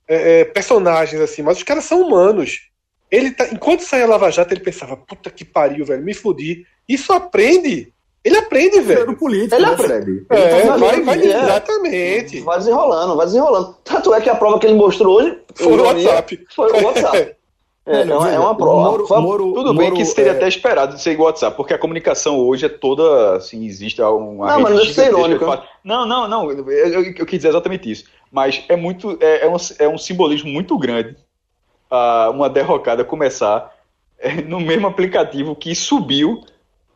[SPEAKER 3] é, é, personagens, assim, mas os caras são humanos. Ele tá, enquanto saía Lava Jato, ele pensava, puta que pariu, velho, me fudi. Isso aprende. Ele aprende, velho.
[SPEAKER 2] político, ele né,
[SPEAKER 3] aprende. É, tá vai, vai, é, exatamente.
[SPEAKER 2] Vai desenrolando, vai desenrolando. Tanto é que a prova que ele mostrou hoje
[SPEAKER 3] foi o WhatsApp.
[SPEAKER 2] Foi o WhatsApp. É, não, é uma prova. Moro,
[SPEAKER 4] Moro, Tudo Moro, bem que isso teria é... até esperado de ser igual WhatsApp, porque a comunicação hoje é toda, assim, existe uma
[SPEAKER 2] Não, mas não é ser irônico.
[SPEAKER 4] Não, não, não, eu, eu, eu, quis dizer exatamente isso. Mas é muito, é, é, um, é um simbolismo muito grande uh, uma derrocada começar é, no mesmo aplicativo que subiu,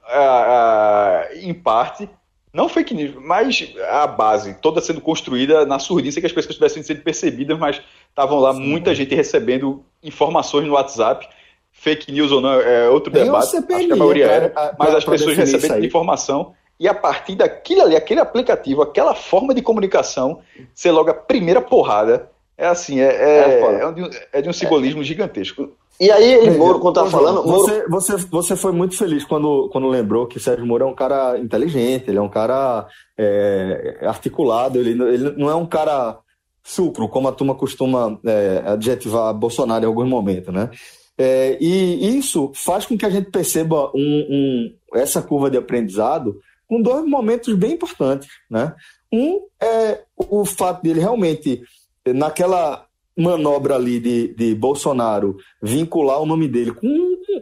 [SPEAKER 4] uh, em parte, não fake news, mas a base toda sendo construída na surdina, que as pessoas tivessem sido percebidas, mas estavam lá Sim, muita gente recebendo informações no WhatsApp, fake news ou não, é outro debate, acho que a maioria era, pra, mas as pessoas recebendo informação e a partir daquilo ali, aquele aplicativo, aquela forma de comunicação, ser logo a primeira porrada, é assim, é, é, é, é, de, é de um simbolismo gigantesco.
[SPEAKER 2] E aí, ele, Moro, quando tá falando.
[SPEAKER 1] Moro... Você, você, você foi muito feliz quando, quando lembrou que Sérgio Moro é um cara inteligente, ele é um cara é, articulado, ele, ele não é um cara sucro, como a turma costuma é, adjetivar Bolsonaro em alguns momentos, né? É, e isso faz com que a gente perceba um, um, essa curva de aprendizado com dois momentos bem importantes, né? Um é o fato dele realmente, naquela manobra ali de, de Bolsonaro vincular o nome dele com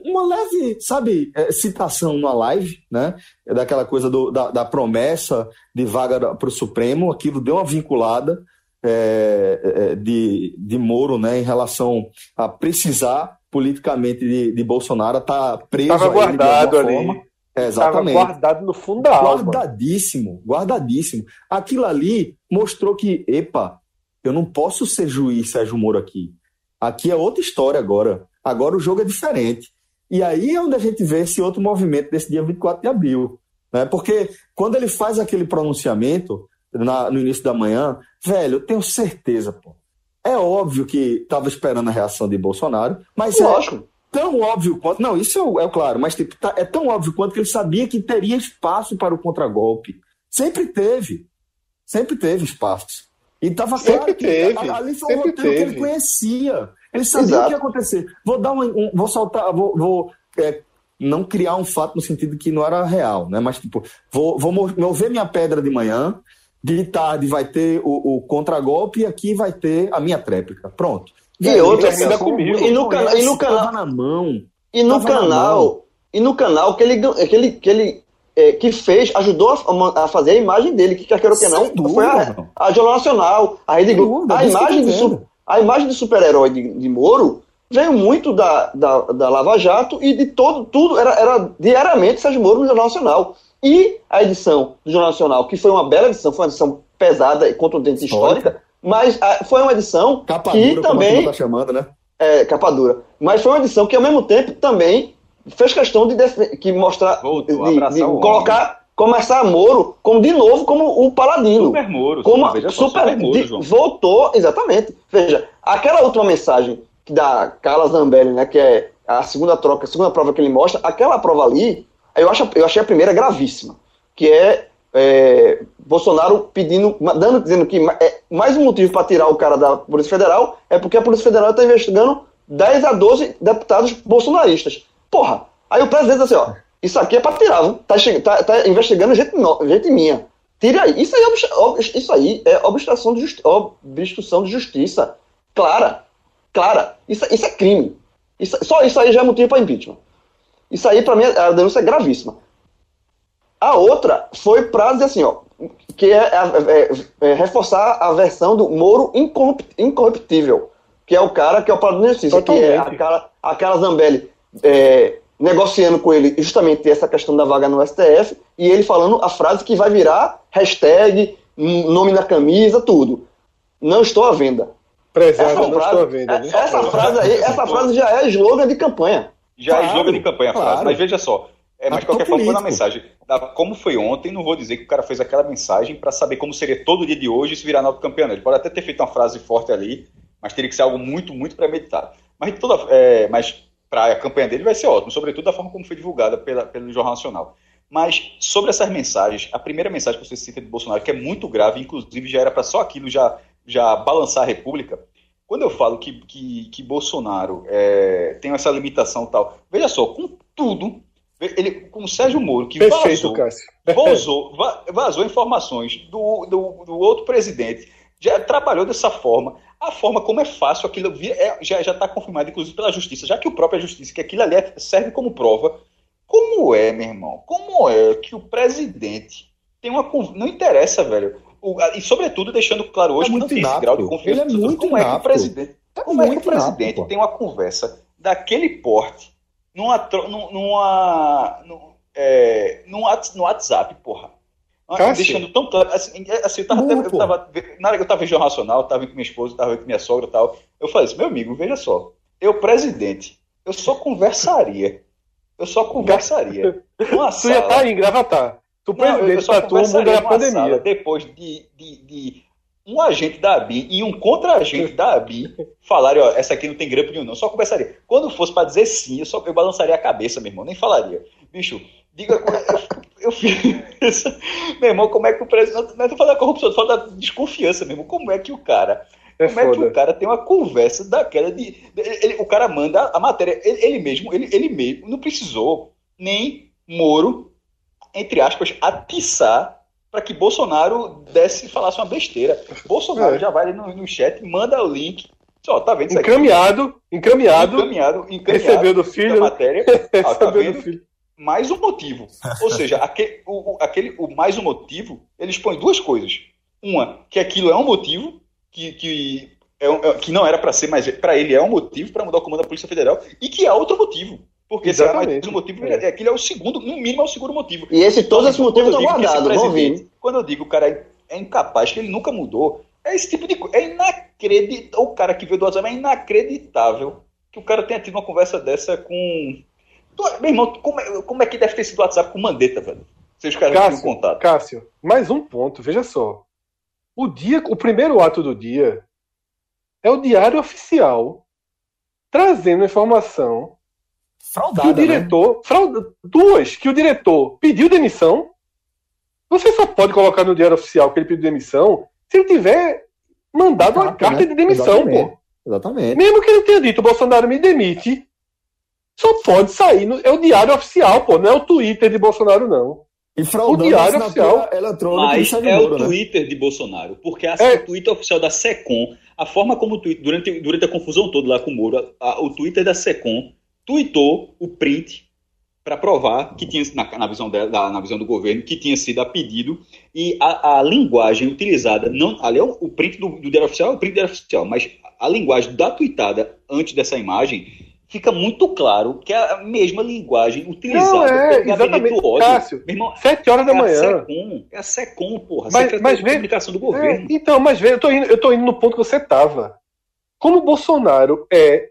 [SPEAKER 1] uma leve, sabe, é, citação na live, né? Daquela coisa do, da, da promessa de vaga para o Supremo, aquilo deu uma vinculada é, é, de, de Moro, né, em relação a precisar politicamente de, de Bolsonaro, tá preso
[SPEAKER 3] Tava guardado ali.
[SPEAKER 1] É, exatamente.
[SPEAKER 3] Tava guardado no fundo da
[SPEAKER 1] alma. Guardadíssimo, guardadíssimo. Aquilo ali mostrou que, epa, eu não posso ser juiz Sérgio Moro aqui. Aqui é outra história agora. Agora o jogo é diferente. E aí é onde a gente vê esse outro movimento desse dia 24 de abril. Né? Porque quando ele faz aquele pronunciamento na, no início da manhã, velho, eu tenho certeza, pô. É óbvio que estava esperando a reação de Bolsonaro, mas é Lógico. Tão óbvio quanto. Não, isso é, é claro, mas tipo, tá, é tão óbvio quanto que ele sabia que teria espaço para o contragolpe. Sempre teve. Sempre teve espaço. E estava
[SPEAKER 3] claro que teve,
[SPEAKER 1] ali foi um roteiro teve. que ele conhecia. Ele sabia Exato. o que ia acontecer. Vou dar um, um vou soltar, vou, vou é, não criar um fato no sentido que não era real, né? Mas tipo, vou, vou mover minha pedra de manhã, de tarde vai ter o, o contragolpe e aqui vai ter a minha tréplica. Pronto.
[SPEAKER 2] E, outra ainda comigo. E no, cana e no canal
[SPEAKER 1] na mão.
[SPEAKER 2] E no canal, e no canal que ele que ele, que ele é, que fez, ajudou a, a, fazer a imagem dele, que quer queira que não, dúvida, foi a, a Jornal Nacional, a Rede Globo. A imagem, de, a imagem de super-herói de, de Moro veio muito da, da, da Lava Jato e de todo, tudo, era, era diariamente Sérgio Moro no Jornal Nacional. E a edição do Jornal Nacional, que foi uma bela edição, foi uma edição pesada e contundente histórica, mas a, ah, foi uma edição
[SPEAKER 1] capa
[SPEAKER 2] que
[SPEAKER 1] dura,
[SPEAKER 2] também.
[SPEAKER 1] Tá chamando, né?
[SPEAKER 2] É, capa dura. Mas foi uma edição que, ao mesmo tempo, também fez questão de que mostrar. Voltou, de, de colocar. Começar Moro como de novo como o paladino.
[SPEAKER 4] Super Moro.
[SPEAKER 2] Como super, super Moro, de, voltou, exatamente. Veja, aquela última mensagem da Carla Zambelli, né, que é a segunda troca, a segunda prova que ele mostra, aquela prova ali, eu, acho, eu achei a primeira gravíssima, que é, é Bolsonaro pedindo, dando, dizendo que é, mais um motivo para tirar o cara da Polícia Federal é porque a Polícia Federal está investigando 10 a 12 deputados bolsonaristas. Porra, aí o presidente diz assim, ó, isso aqui é para tirar? Tá, tá, tá investigando gente, gente minha. Tire aí. Isso aí, é, isso aí é obstrução de, justi obstrução de justiça. Clara. Clara. Isso, isso é crime. Isso, só isso aí já é motivo para impeachment. Isso aí, para mim, a denúncia é gravíssima. A outra foi para dizer assim, ó, que é, é, é, é, reforçar a versão do Moro incorruptível, que é o cara que é o paladino de justiça, Totalmente. que é aquela, aquela Zambelli é, negociando com ele justamente essa questão da vaga no STF, e ele falando a frase que vai virar hashtag, nome na camisa, tudo. Não estou à venda.
[SPEAKER 3] Prezado, essa não frase, estou à venda.
[SPEAKER 2] Né? Essa, frase aí, essa frase já é slogan de campanha.
[SPEAKER 4] Já claro, é slogan de campanha, claro. frase. Mas veja só, é, mas de qualquer forma foi na mensagem. Como foi ontem, não vou dizer que o cara fez aquela mensagem para saber como seria todo dia de hoje se virar novo campeão. Ele pode até ter feito uma frase forte ali, mas teria que ser algo muito, muito premeditado. Mas toda, é, mas para a campanha dele vai ser ótimo, sobretudo da forma como foi divulgada pela, pelo Jornal Nacional. Mas sobre essas mensagens, a primeira mensagem que você cita de Bolsonaro, que é muito grave, inclusive já era para só aquilo já, já balançar a República. Quando eu falo que, que, que Bolsonaro é, tem essa limitação tal, veja só, com tudo, ele, com o Sérgio Moro, que
[SPEAKER 3] Perfeito,
[SPEAKER 4] vazou, vazou, vazou informações do, do, do outro presidente, já trabalhou dessa forma, a forma como é fácil aquilo é, já está confirmado, inclusive pela justiça, já que o próprio justiça, que aquilo ali é, serve como prova. Como é, meu irmão? Como é que o presidente tem uma. Não interessa, velho. O, e, sobretudo, deixando claro hoje é que não tem esse grau de confiança.
[SPEAKER 1] Ele é muito
[SPEAKER 4] como é que o presidente, é como é que o presidente tem uma conversa daquele porte numa. numa, numa é, no WhatsApp, porra Cássio. deixando tão claro. Assim, é, assim eu tava, até, eu tava, na hora que eu tava em Jornal Nacional, tava com minha esposa, tava com minha sogra e tal. Eu falei assim, meu amigo, veja só. Eu, presidente, eu só conversaria. Eu só conversaria.
[SPEAKER 3] Numa tu já tá em Gravatar. Tu presidente pra tu, o mundo da pandemia.
[SPEAKER 4] Depois de, de, de, um agente da ABI e um contra-agente da ABI falarem, ó, essa aqui não tem grampo nenhum, não. Só conversaria. Quando fosse para dizer sim, eu só eu balançaria a cabeça, meu irmão, nem falaria. Bicho, Diga, eu, eu fiz isso. Meu irmão, como é que o presidente. Não é falando da corrupção, tô falando da desconfiança mesmo. Como é que o cara. É como foda. é que o cara tem uma conversa daquela de. Ele, o cara manda a matéria, ele, ele, mesmo, ele, ele mesmo não precisou nem Moro, entre aspas, atiçar para que Bolsonaro desse falasse uma besteira. Bolsonaro é. já vai ali no, no chat, manda o link. Só, tá vendo isso
[SPEAKER 3] encaminhado? Encaminhado,
[SPEAKER 4] encaminhado. Encaminhado.
[SPEAKER 3] Recebeu do filho.
[SPEAKER 4] matéria. Ah, tá vendo? filho mais um motivo. Ou seja, aquele o, aquele, o mais um motivo, eles põem duas coisas. Uma, que aquilo é um motivo, que, que, é, é que não era para ser, mas para ele é um motivo para mudar o comando da Polícia Federal, e que há outro motivo. Porque é mais um motivo, é. aquilo é o segundo, no mínimo é o segundo motivo.
[SPEAKER 2] E esse, todos esses motivos estão guardados,
[SPEAKER 4] Quando eu digo o cara é incapaz, que ele nunca mudou, é esse tipo de coisa. É inacreditável. O cara que veio do WhatsApp é inacreditável que o cara tenha tido uma conversa dessa com meu irmão, como é, como é que deve ter sido o WhatsApp com Mandetta, velho? Vocês caras Cássio, contato.
[SPEAKER 3] Cássio, mais um ponto, veja só. O dia, o primeiro ato do dia é o diário oficial trazendo informação
[SPEAKER 1] Fraudada,
[SPEAKER 3] que o né? diretor, né? frauda, duas, que o diretor pediu demissão. Você só pode colocar no diário oficial que ele pediu demissão se ele tiver mandado uma carta né? de demissão, pô.
[SPEAKER 1] Exatamente.
[SPEAKER 3] Mesmo que ele tenha dito, o Bolsonaro me demite, só pode sair. No, é o diário oficial, pô, não é o Twitter de Bolsonaro, não.
[SPEAKER 1] E fraudando
[SPEAKER 3] O diário
[SPEAKER 1] a
[SPEAKER 3] oficial.
[SPEAKER 1] eletrônica de
[SPEAKER 5] Mas é o
[SPEAKER 1] né?
[SPEAKER 5] Twitter de Bolsonaro, porque a,
[SPEAKER 3] É.
[SPEAKER 5] o Twitter oficial da SECOM, a forma como o Twitter, durante, durante a confusão toda lá com o Moro, a- o Twitter da SECOM tweetou o print para provar que tinha, na, na visão dela, da- na visão do governo, que tinha sido a pedido e a, a linguagem utilizada, não, ali é o, o print do, do diário oficial, é o print do diário oficial, mas a linguagem da tweetada antes dessa imagem fica muito claro que é a mesma linguagem utilizada
[SPEAKER 3] Não, é,
[SPEAKER 5] pelo
[SPEAKER 3] exatamente,
[SPEAKER 5] do ódio.
[SPEAKER 3] Cássio.
[SPEAKER 5] Irmão,
[SPEAKER 3] Sete horas da
[SPEAKER 5] é a
[SPEAKER 3] manhã.
[SPEAKER 5] SECOM, é a SECOM, porra.
[SPEAKER 3] Mas-
[SPEAKER 5] Secretaria
[SPEAKER 3] mas
[SPEAKER 5] de
[SPEAKER 3] vê-
[SPEAKER 5] Comunicação do
[SPEAKER 3] É,
[SPEAKER 5] Governo.
[SPEAKER 3] então, mas veja, eu tô, indo, eu tô indo no ponto que você tava. Como o Bolsonaro é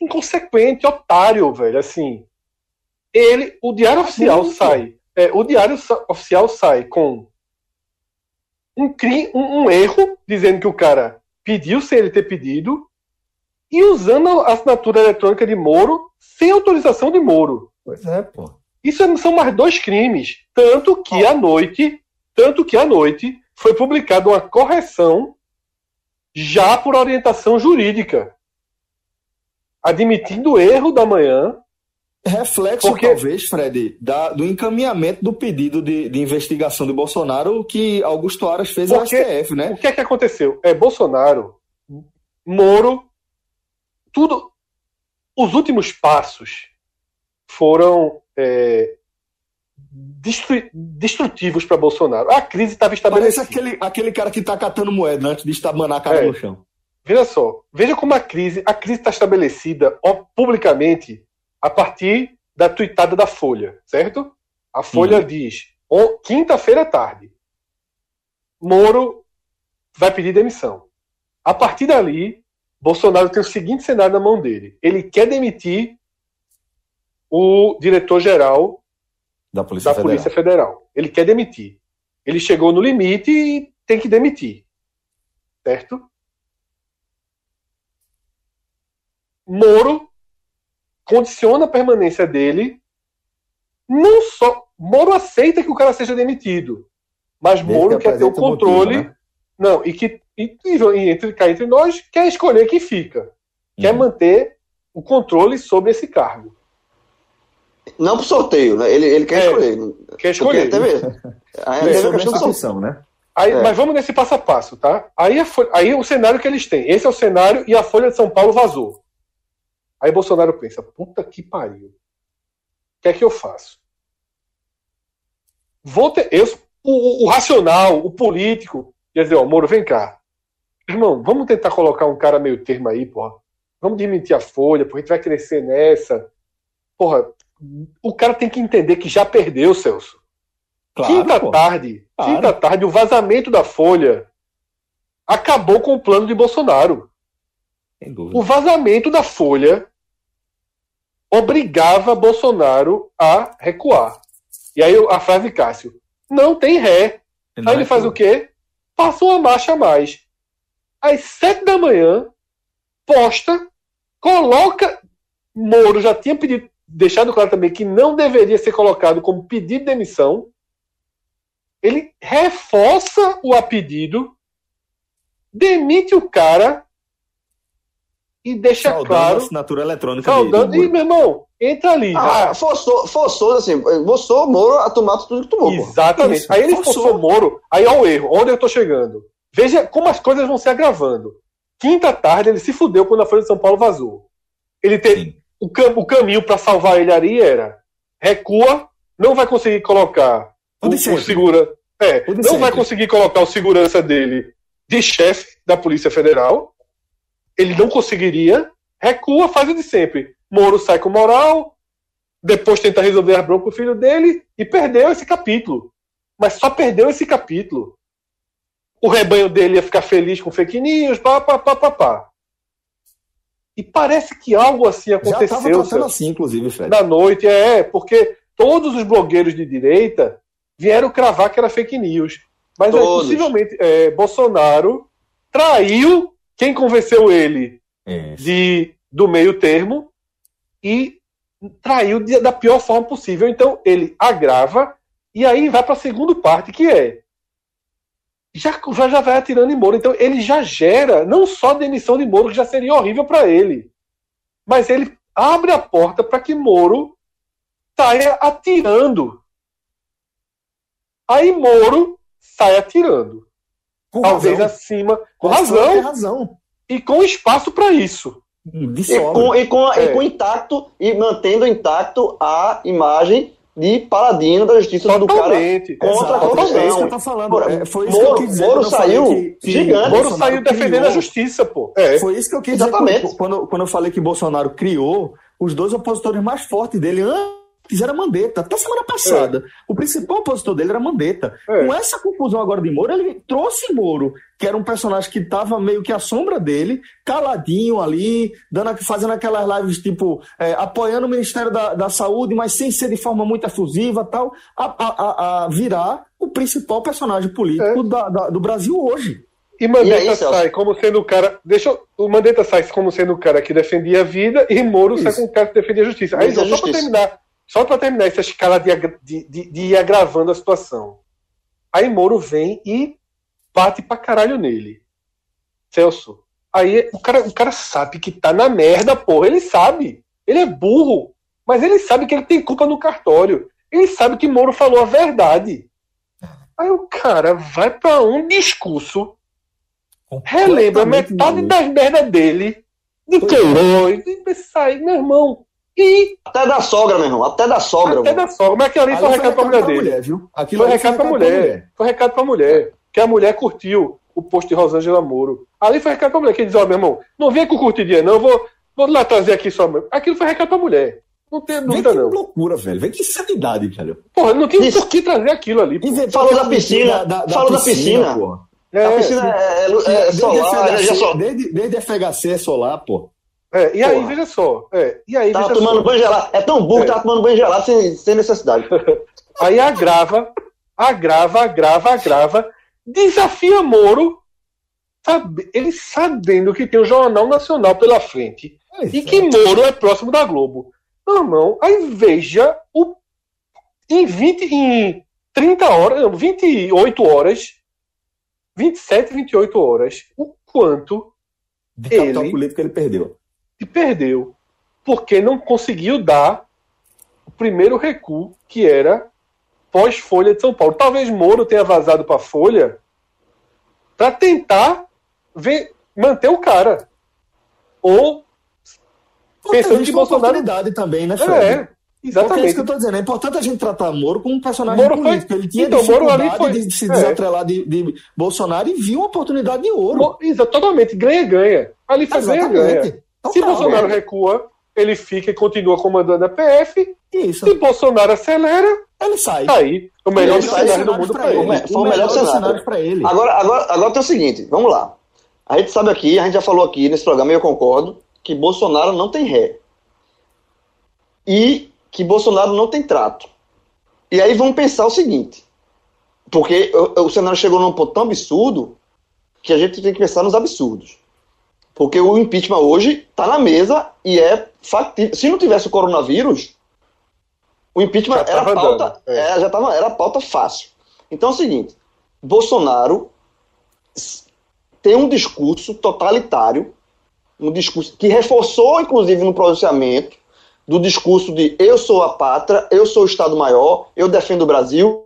[SPEAKER 3] inconsequente, otário, velho, assim. Ele, o diário oficial
[SPEAKER 1] Muito.
[SPEAKER 3] sai, é, o diário oficial sai com um, cri, um, um erro, dizendo que o cara pediu sem ele ter pedido, e usando a assinatura eletrônica de Moro sem autorização de Moro.
[SPEAKER 1] Pois é, pô.
[SPEAKER 3] Isso é- são mais dois crimes. Tanto que à noite, tanto que à noite foi publicada uma correção já por orientação jurídica, admitindo o erro da manhã.
[SPEAKER 1] Reflexo,
[SPEAKER 3] Porque-
[SPEAKER 1] talvez, Fred, da- do encaminhamento do pedido de, de investigação de Bolsonaro que Augusto Aras fez ao STF, né?
[SPEAKER 3] O que é que aconteceu? É Bolsonaro, Moro, tudo. Os últimos passos foram é, destru- destrutivos para Bolsonaro. A crise estava
[SPEAKER 1] Parece
[SPEAKER 3] estabelecida.
[SPEAKER 1] aquele, aquele cara que tá catando moeda antes de estabanar a cara
[SPEAKER 3] É.
[SPEAKER 1] no chão.
[SPEAKER 3] Veja só, veja como a crise, a crise está estabelecida ó, publicamente a partir da tuitada da Folha, certo? A Folha diz, ó, quinta-feira à tarde, Moro vai pedir demissão. A partir dali, Bolsonaro tem o seguinte cenário na mão dele. Ele quer demitir o diretor-geral
[SPEAKER 1] Da Polícia
[SPEAKER 3] da
[SPEAKER 1] Federal.
[SPEAKER 3] Polícia Federal. Ele quer demitir. Ele chegou no limite e tem que demitir. Certo? Moro condiciona a permanência dele. Não só. Moro aceita que o cara seja demitido. Mas
[SPEAKER 1] Desde
[SPEAKER 3] Moro
[SPEAKER 1] que
[SPEAKER 3] quer ter o controle.
[SPEAKER 1] motivo, né?
[SPEAKER 3] Não, e que e, e entre, cá entre nós quer escolher quem fica. Quer
[SPEAKER 1] Uhum.
[SPEAKER 3] manter o controle sobre esse cargo.
[SPEAKER 2] Não pro sorteio, né? Ele, ele quer
[SPEAKER 3] É,
[SPEAKER 2] escolher.
[SPEAKER 3] Quer escolher.
[SPEAKER 2] Porque teve, aí
[SPEAKER 1] É sobre né?
[SPEAKER 3] Aí,
[SPEAKER 2] É.
[SPEAKER 3] Mas vamos nesse passo a passo, tá? Aí, a Fo- aí o cenário que eles têm. Esse é o cenário e a Folha de São Paulo vazou. Aí Bolsonaro pensa, puta que pariu. O que é que eu faço? Vou ter, eu, o, o racional, o político, quer dizer, ó, Moro, vem cá. Irmão, vamos tentar colocar um cara meio termo aí, porra. Vamos demitir a Folha, porque a gente vai crescer nessa. Porra, o cara tem que entender que já perdeu, Celso. quinta
[SPEAKER 1] pô.
[SPEAKER 3] tarde,
[SPEAKER 1] Claro.
[SPEAKER 3] quinta tarde, o vazamento da Folha acabou com o plano de Bolsonaro. O vazamento da Folha obrigava Bolsonaro a recuar. E aí a frase Cássio, não tem ré.
[SPEAKER 1] Não
[SPEAKER 3] Aí ele faz o quê? Passa uma marcha a mais. Às sete da manhã, posta, coloca. Moro já tinha pedido, deixado claro também que não deveria ser colocado como pedido de demissão. Ele reforça o a pedido, demite o cara e deixa
[SPEAKER 1] Saudando a
[SPEAKER 3] claro.
[SPEAKER 1] assinatura eletrônica de-
[SPEAKER 3] Saudando.
[SPEAKER 1] de
[SPEAKER 3] E, meu irmão, entra ali.
[SPEAKER 2] Ah, forçou, forçou, assim, forçou o Moro a tomar tudo que tomou.
[SPEAKER 3] Exatamente.
[SPEAKER 1] Isso,
[SPEAKER 3] aí ele
[SPEAKER 1] forçou.
[SPEAKER 3] forçou o Moro. Aí olha o erro. Onde eu tô chegando? Veja como as coisas vão se agravando. Quinta tarde ele se fudeu quando a Folha de São Paulo vazou. Ele teve
[SPEAKER 1] Sim.
[SPEAKER 3] o, cam- o caminho para salvar ele ali era recua, não vai conseguir colocar
[SPEAKER 1] O
[SPEAKER 3] o, segura, é, não vai conseguir colocar o segurança dele de chefe da Polícia Federal. Ele não conseguiria. Recua, faz o de sempre. Moro sai com moral, depois tenta resolver a bronca com o filho dele e perdeu esse capítulo. Mas só perdeu esse capítulo. O rebanho dele ia ficar feliz com fake news, pá, pá, pá, pá, pá. E parece que algo assim
[SPEAKER 1] Já estava
[SPEAKER 3] aconteceu
[SPEAKER 1] tratando
[SPEAKER 3] Celso,
[SPEAKER 1] assim, inclusive, Fred.
[SPEAKER 3] na noite. É, porque todos os blogueiros de direita vieram cravar que era fake news. Mas é,
[SPEAKER 2] Todos.
[SPEAKER 3] possivelmente é, Bolsonaro traiu quem convenceu ele de, do meio termo e traiu de- da pior forma possível. Então ele agrava e aí vai para a segunda parte, que é já, já vai atirando em Moro. Então ele já gera não só a demissão de Moro, que já seria horrível para ele, mas ele abre a porta para que Moro saia atirando. Aí Moro sai atirando.
[SPEAKER 1] Com
[SPEAKER 3] Talvez
[SPEAKER 1] razão.
[SPEAKER 3] acima, com
[SPEAKER 1] Tem
[SPEAKER 3] razão,
[SPEAKER 1] razão.
[SPEAKER 3] e com espaço para isso.
[SPEAKER 1] De
[SPEAKER 2] E com, e, com,
[SPEAKER 3] É.
[SPEAKER 2] e com intacto, e mantendo intacto a imagem de paladino da justiça do cara
[SPEAKER 3] Totalmente.
[SPEAKER 2] contra a
[SPEAKER 1] Exato, é
[SPEAKER 2] corrupção.
[SPEAKER 1] isso que eu tô falando.
[SPEAKER 2] Moro-
[SPEAKER 1] É, foi isso que eu
[SPEAKER 2] Moro-
[SPEAKER 1] quis dizer
[SPEAKER 2] Moro saiu
[SPEAKER 1] que- que
[SPEAKER 2] gigante.
[SPEAKER 3] Moro
[SPEAKER 1] Bolsonaro
[SPEAKER 3] saiu defendendo
[SPEAKER 1] criou-
[SPEAKER 3] a justiça, pô. É.
[SPEAKER 1] Foi isso que eu quis
[SPEAKER 2] Exatamente.
[SPEAKER 1] dizer quando, quando, quando eu falei que Bolsonaro criou os dois opositores mais fortes dele antes era Mandetta. Até semana passada. O principal opositor dele era Mandetta.
[SPEAKER 3] É.
[SPEAKER 1] Com essa confusão agora de Moro, ele trouxe Moro, que era um personagem que estava meio que à sombra dele, caladinho ali, dando, fazendo aquelas lives tipo, é, apoiando o Ministério da, da Saúde, mas sem ser de forma muito efusiva tal, a, a, a- a virar o principal personagem político
[SPEAKER 3] É.
[SPEAKER 1] da- da- do Brasil hoje.
[SPEAKER 3] E Mandetta
[SPEAKER 2] E aí,
[SPEAKER 3] sai como sendo o cara. Deixa eu- o Mandetta sai como sendo o cara que defendia a vida e Moro sai
[SPEAKER 1] Isso.
[SPEAKER 3] como o cara que defendia a justiça. Aí,
[SPEAKER 2] Defende a
[SPEAKER 3] só para terminar, só para terminar essa escala de, de, de, de ir agravando a situação. Aí Moro vem e bate pra caralho nele. Celso. Aí o cara, o cara sabe que tá na merda, porra. Ele sabe. Ele é burro. Mas ele sabe que ele tem culpa no cartório. Ele sabe que Moro falou a verdade. Aí o cara vai pra um discurso relembra metade das merdas dele, de
[SPEAKER 1] é.
[SPEAKER 3] Queiroz, e sai, meu irmão. E
[SPEAKER 2] Até da sogra, meu irmão. Até da sogra.
[SPEAKER 3] até
[SPEAKER 2] mano.
[SPEAKER 3] da sogra, mas aquilo ali foi
[SPEAKER 1] Ali
[SPEAKER 3] recado pra mulher dele.
[SPEAKER 1] viu? Aquilo
[SPEAKER 3] Foi
[SPEAKER 1] ali
[SPEAKER 3] recado pra mulher. Foi recado pra mulher. Que a mulher curtiu o post de Rosângela Moro. Ali foi recado pra mulher. Que diz, ó, meu irmão, não vem com curtidinha, não. Vou, vou lá trazer aqui sua mãe. Aquilo foi recado pra mulher. Não tem
[SPEAKER 1] Vem
[SPEAKER 3] dúvida,
[SPEAKER 1] que
[SPEAKER 3] não.
[SPEAKER 1] loucura, velho. Vem que insanidade, velho.
[SPEAKER 3] Porra, não tinha
[SPEAKER 2] Isso.
[SPEAKER 3] por que trazer aquilo ali.
[SPEAKER 2] Falou da piscina,
[SPEAKER 1] mentira
[SPEAKER 2] falou da piscina.
[SPEAKER 1] porra.
[SPEAKER 3] É,
[SPEAKER 2] A piscina é, é,
[SPEAKER 1] Que
[SPEAKER 2] é
[SPEAKER 1] desde,
[SPEAKER 2] solar, energia
[SPEAKER 1] FHC,
[SPEAKER 2] solar.
[SPEAKER 1] desde, desde FHC é solar, pô.
[SPEAKER 3] É, e aí,
[SPEAKER 2] Porra.
[SPEAKER 3] veja só. É, e aí,
[SPEAKER 2] Tava
[SPEAKER 3] veja
[SPEAKER 2] tomando
[SPEAKER 3] só.
[SPEAKER 2] banho gelado. É tão burro que
[SPEAKER 3] É.
[SPEAKER 2] tava tomando banho gelado sem, sem necessidade.
[SPEAKER 3] Aí agrava, agrava, agrava, agrava, desafia Moro, sabe- ele sabendo que tem o Jornal Nacional pela frente e que Moro é próximo da Globo. Não, irmão, aí veja o, em 20, em 30 horas, não, 28 horas, 27, 28 horas, o quanto
[SPEAKER 1] de capital
[SPEAKER 3] ele-
[SPEAKER 1] político ele perdeu.
[SPEAKER 3] E perdeu, porque não conseguiu dar o primeiro recuo, que era pós-Folha de São Paulo. Talvez Moro tenha vazado para a Folha para tentar ver- manter o cara. Ou pensando que Bolsonaro.
[SPEAKER 1] também, né, Fred?
[SPEAKER 3] É,
[SPEAKER 1] Porque é isso
[SPEAKER 3] exatamente.
[SPEAKER 1] que eu tô dizendo. É importante a gente tratar Moro como um personagem
[SPEAKER 3] Moro foi-
[SPEAKER 1] político. Ele tinha
[SPEAKER 3] Então, Moro ali foi-
[SPEAKER 1] de se
[SPEAKER 3] é.
[SPEAKER 1] desatrelar de, de Bolsonaro e viu uma oportunidade de ouro.
[SPEAKER 3] Mo- exa- Totalmente, ganha-ganha. Ali foi ganha-ganha. Se
[SPEAKER 1] Total,
[SPEAKER 3] Bolsonaro
[SPEAKER 1] é.
[SPEAKER 3] recua, ele fica e continua comandando a PF.
[SPEAKER 1] Isso.
[SPEAKER 3] Se Bolsonaro acelera,
[SPEAKER 1] Ele sai.
[SPEAKER 3] tá aí. O melhor cenário do mundo
[SPEAKER 1] pra
[SPEAKER 3] para ele.
[SPEAKER 1] ele.
[SPEAKER 2] Foi o melhor cenário.
[SPEAKER 1] cenário para ele.
[SPEAKER 2] Agora, agora, agora tem o seguinte, vamos lá. A gente sabe aqui, a gente já falou aqui nesse programa, e eu concordo, que Bolsonaro não tem ré. E que Bolsonaro não tem trato. E aí vamos pensar o seguinte, porque o, o cenário chegou num ponto tão absurdo que a gente tem que pensar nos absurdos. Porque o impeachment hoje está na mesa e é factível. Se não tivesse o coronavírus, o impeachment
[SPEAKER 3] Já
[SPEAKER 2] era pauta,
[SPEAKER 3] dando, é.
[SPEAKER 2] é, já tava, era pauta fácil. Então é o seguinte: Bolsonaro tem um discurso totalitário, um discurso que reforçou, inclusive, no pronunciamento, do discurso de eu sou a pátria, eu sou o Estado Maior, eu defendo o Brasil.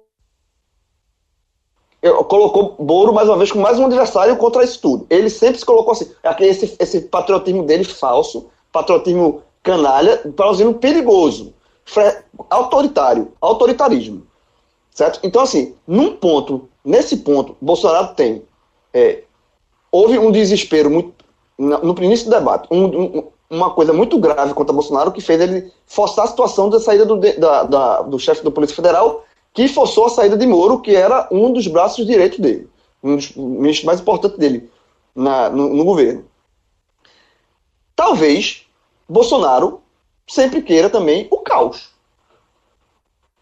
[SPEAKER 2] Colocou Moro mais uma vez como mais um adversário contra isso tudo. Ele sempre se colocou assim, aquele- esse, esse patriotismo dele falso, patriotismo canalha, patriotismo perigoso, autoritário, autoritarismo. Certo? Então, assim, num ponto, nesse ponto, Bolsonaro tem. é, houve um desespero muito. No início do debate, um- um- uma coisa muito grave contra Bolsonaro que fez ele forçar a situação da saída do, da- da- do chefe da Polícia Federal, que forçou a saída de Moro, que era um dos braços direitos dele, um dos ministros mais importantes dele na- no, no governo. Talvez Bolsonaro sempre queira também o caos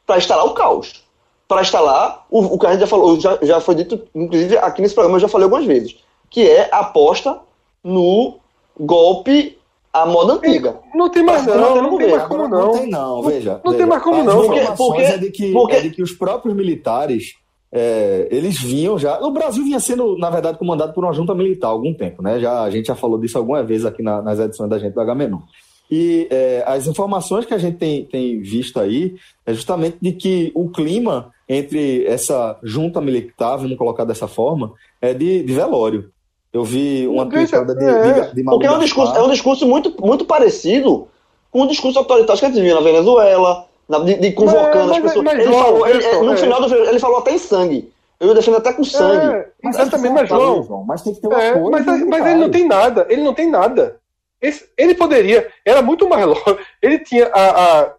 [SPEAKER 2] para instalar o caos. Para instalar o, o que a gente já falou, já, já foi dito, inclusive aqui nesse programa eu já falei algumas vezes, que é a aposta no golpe à moda antiga.
[SPEAKER 3] Não tem mais
[SPEAKER 2] Não
[SPEAKER 3] não,
[SPEAKER 2] tem
[SPEAKER 3] não tem mais como não.
[SPEAKER 1] Não tem não, veja.
[SPEAKER 3] não
[SPEAKER 1] veja.
[SPEAKER 3] tem mais como não,
[SPEAKER 2] porque- porque-
[SPEAKER 1] é de que,
[SPEAKER 2] porque-
[SPEAKER 1] é de que os próprios militares é, eles vinham já. O Brasil vinha sendo, na verdade, comandado por uma junta militar há algum tempo, né? Já, a gente já falou disso alguma vez aqui na, nas edições da gente do H-Menon. E é, as informações que a gente tem, tem visto aí é justamente de que o clima entre essa junta militar, vamos colocar dessa forma, é de, de velório. Eu vi uma tweetada de,
[SPEAKER 2] É,
[SPEAKER 1] de, de
[SPEAKER 2] porque é um discurso, é um discurso muito, muito parecido com o discurso autoritário que a gente viu na Venezuela, na- de, de convocando
[SPEAKER 3] Mas-
[SPEAKER 2] as
[SPEAKER 3] mas-
[SPEAKER 2] pessoas.
[SPEAKER 3] mas,
[SPEAKER 2] ele
[SPEAKER 3] João,
[SPEAKER 2] falou, ele- no
[SPEAKER 3] é.
[SPEAKER 2] final do ele falou até em sangue. Eu defendo até com sangue.
[SPEAKER 3] É, exatamente, mas
[SPEAKER 1] Mas,
[SPEAKER 3] João,
[SPEAKER 1] mas tem que ter um
[SPEAKER 3] É,
[SPEAKER 1] apoio
[SPEAKER 3] mas, mas ele não tem nada, ele não tem nada. Esse- ele poderia, era muito mais lógico. Ele tinha há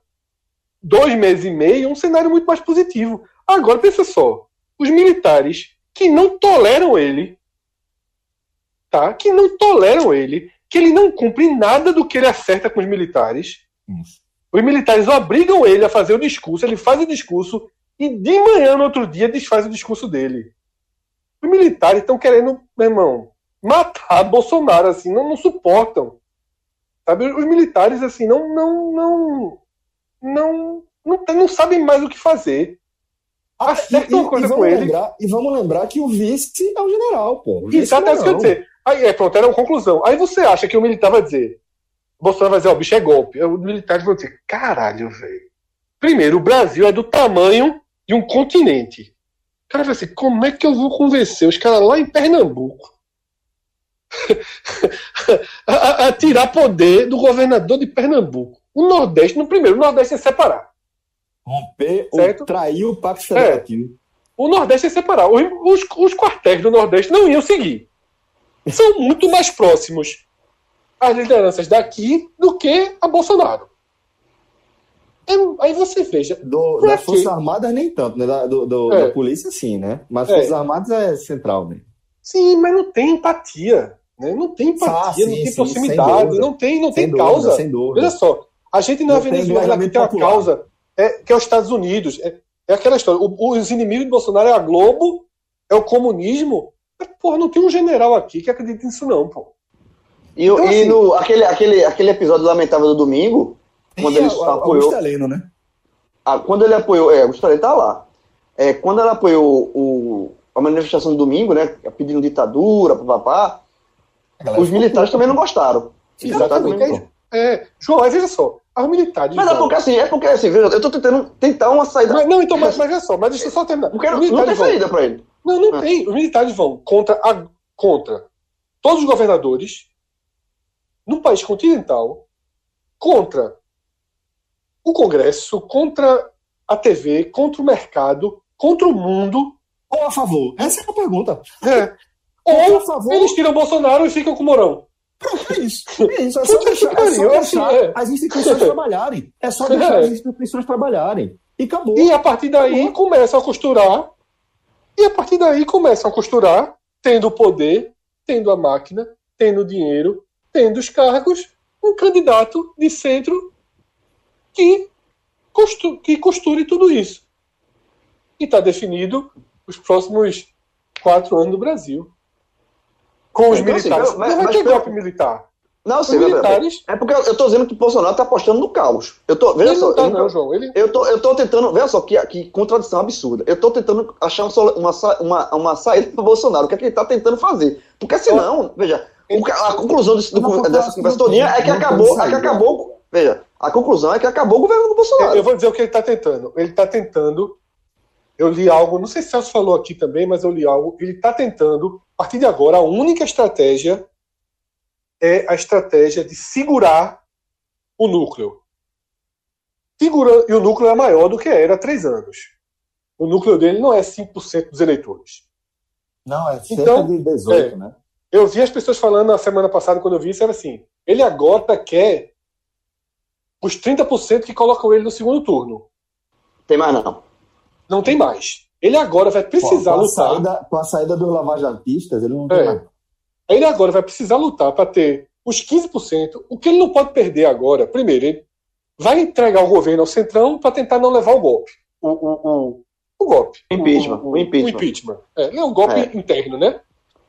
[SPEAKER 3] dois meses e meio um cenário muito mais positivo. Agora, pensa só: os militares que não toleram ele, tá? Que não toleram ele, que ele não cumpre nada do que ele acerta com os militares.
[SPEAKER 1] Isso.
[SPEAKER 3] Os militares obrigam ele a fazer o discurso, ele faz o discurso e de manhã no outro dia desfaz o discurso dele. Os militares estão querendo, meu irmão, matar Bolsonaro, assim, não, não suportam. Sabe? Os militares, assim, não não não não, não, não sabem mais o que fazer.
[SPEAKER 1] Ah,
[SPEAKER 3] Acerta
[SPEAKER 1] e,
[SPEAKER 3] uma
[SPEAKER 1] e-
[SPEAKER 3] coisa
[SPEAKER 1] e
[SPEAKER 3] com
[SPEAKER 1] vamos
[SPEAKER 3] ele.
[SPEAKER 1] lembrar, e vamos lembrar que o vice é o general, pô. O vice
[SPEAKER 3] Exato, é isso que eu ia dizer. Aí, é, pronto, era uma conclusão. Aí você acha que o militar vai dizer, Bolsonaro vai dizer, ó, bicho é golpe. Os militares vão dizer, caralho, velho. Primeiro, o Brasil é do tamanho de um continente. O cara vai assim, como é que eu vou convencer os caras lá em Pernambuco a, a- a tirar poder do governador de Pernambuco? O Nordeste, no primeiro, o Nordeste é separar.
[SPEAKER 1] Romper
[SPEAKER 3] Certo?
[SPEAKER 1] ou trair o Pacto
[SPEAKER 3] É.
[SPEAKER 1] Federativo.
[SPEAKER 3] O Nordeste é separar. Os, os, os quartéis do Nordeste não iam seguir. São muito mais próximos as lideranças daqui do que a Bolsonaro. É, aí você veja.
[SPEAKER 1] Do, das? Forças Armadas, nem tanto, né? Da, do, do-
[SPEAKER 3] É.
[SPEAKER 1] da polícia, sim, né? Mas
[SPEAKER 3] É.
[SPEAKER 1] Forças Armadas é central, né?
[SPEAKER 3] Sim, mas não tem empatia. Né? Não tem empatia,
[SPEAKER 1] Ah, sim,
[SPEAKER 3] não tem
[SPEAKER 1] sim,
[SPEAKER 3] proximidade, não tem, não
[SPEAKER 1] Sem
[SPEAKER 3] tem
[SPEAKER 1] dúvida,
[SPEAKER 3] causa.
[SPEAKER 1] Sem dúvida.
[SPEAKER 3] Veja só, a gente na
[SPEAKER 1] Não tem
[SPEAKER 3] Venezuela
[SPEAKER 1] engajamento
[SPEAKER 3] tem uma causa é, que é os Estados Unidos. É, é aquela história. o- os inimigos de Bolsonaro é a Globo, é o comunismo. Mas, porra, não tem um general aqui que acredita nisso, não, pô.
[SPEAKER 2] E, o-
[SPEAKER 3] Então,
[SPEAKER 2] e
[SPEAKER 3] assim-
[SPEAKER 2] no, aquele, aquele, aquele episódio lamentável do domingo, quando ele
[SPEAKER 1] a- a-
[SPEAKER 2] apoiou.
[SPEAKER 1] Augusto Heleno, né?
[SPEAKER 2] Ah, quando ele apoiou, é, o Gustavo tá lá. É, quando ela apoiou o, a manifestação do domingo, né, pedindo ditadura, papapá,
[SPEAKER 1] A
[SPEAKER 2] os militares também não gostaram.
[SPEAKER 3] Exatamente.
[SPEAKER 2] não-
[SPEAKER 3] É, João, aí veja só, os militares.
[SPEAKER 2] Mas é porque assim, é porque assim, veja, eu tô tentando tentar uma saída.
[SPEAKER 3] Mas, não, então, mas, mas veja só, mas deixa eu só terminar.
[SPEAKER 2] Porque não, não tem
[SPEAKER 3] vão-
[SPEAKER 2] saída pra ele.
[SPEAKER 3] Não, não
[SPEAKER 2] Ah.
[SPEAKER 3] tem. Os militares vão contra, a, contra todos os governadores no país continental, contra o Congresso, contra a TV, contra o mercado, contra o mundo.
[SPEAKER 1] Ou a favor? Essa é a pergunta.
[SPEAKER 3] É.
[SPEAKER 1] Ou
[SPEAKER 3] Ou
[SPEAKER 1] a favor,
[SPEAKER 3] eles tiram Bolsonaro e ficam com o Mourão.
[SPEAKER 1] é isso. É isso. É só
[SPEAKER 3] Puta
[SPEAKER 1] deixar, é
[SPEAKER 3] pariu,
[SPEAKER 1] só
[SPEAKER 3] assim,
[SPEAKER 1] deixar
[SPEAKER 3] é.
[SPEAKER 1] as instituições trabalharem. É só deixar
[SPEAKER 3] É.
[SPEAKER 1] as instituições trabalharem. E acabou.
[SPEAKER 3] E a partir daí começam a costurar. E a partir daí começam a costurar, tendo o poder, tendo a máquina, tendo o dinheiro, tendo os cargos, um candidato de centro que, costu que costure tudo isso. E está definido os próximos quatro anos do Brasil. Com os
[SPEAKER 2] Então, assim,
[SPEAKER 3] militares.
[SPEAKER 2] mas-
[SPEAKER 3] Não vai
[SPEAKER 2] mas
[SPEAKER 3] ter golpe militar.
[SPEAKER 2] Não, sim,
[SPEAKER 3] militares.
[SPEAKER 2] é porque eu, eu tô dizendo que o Bolsonaro tá apostando no caos. Eu tô, veja
[SPEAKER 3] Ele
[SPEAKER 2] só,
[SPEAKER 3] não tá,
[SPEAKER 2] eu,
[SPEAKER 3] não, João. Ele,
[SPEAKER 2] eu tô, eu tô tentando, veja só que, que contradição absurda. Eu tô tentando achar um uma, uma, uma saída pro Bolsonaro, o que é que ele tá tentando fazer. Porque senão, veja, o a conclusão desse- do-
[SPEAKER 1] Eu
[SPEAKER 2] dessa conversa todinha é que acabou, é que acabou, veja, a conclusão é que acabou o governo do Bolsonaro.
[SPEAKER 3] Eu vou dizer o que ele está tentando. Ele está tentando. Eu li algo, não sei se o Celso falou aqui também, mas eu li algo. Ele está tentando, a partir de agora, a única estratégia é a estratégia de segurar o núcleo. Segura, e o núcleo é maior do que era há três anos. O núcleo dele não é 5% dos eleitores.
[SPEAKER 1] Não, é cerca
[SPEAKER 3] Então,
[SPEAKER 1] de 18,
[SPEAKER 3] é.
[SPEAKER 1] né?
[SPEAKER 3] Eu vi as pessoas falando na semana passada, quando eu vi isso, era assim: ele agora quer os 30% que colocam ele no segundo turno.
[SPEAKER 2] Tem mais não.
[SPEAKER 3] Não tem mais. Ele agora vai precisar
[SPEAKER 1] com, a
[SPEAKER 3] lutar.
[SPEAKER 1] saída, com a saída dos lavajatistas, ele não tem
[SPEAKER 3] É.
[SPEAKER 1] mais.
[SPEAKER 3] Ele agora vai precisar lutar para ter os 15%. O que ele não pode perder agora, primeiro, ele vai entregar o governo ao Centrão para tentar não levar o golpe. O, o, o, o golpe.
[SPEAKER 2] Impeachment,
[SPEAKER 3] O,
[SPEAKER 2] o impeachment.
[SPEAKER 3] impeachment. É, é um golpe
[SPEAKER 2] É.
[SPEAKER 3] interno, né?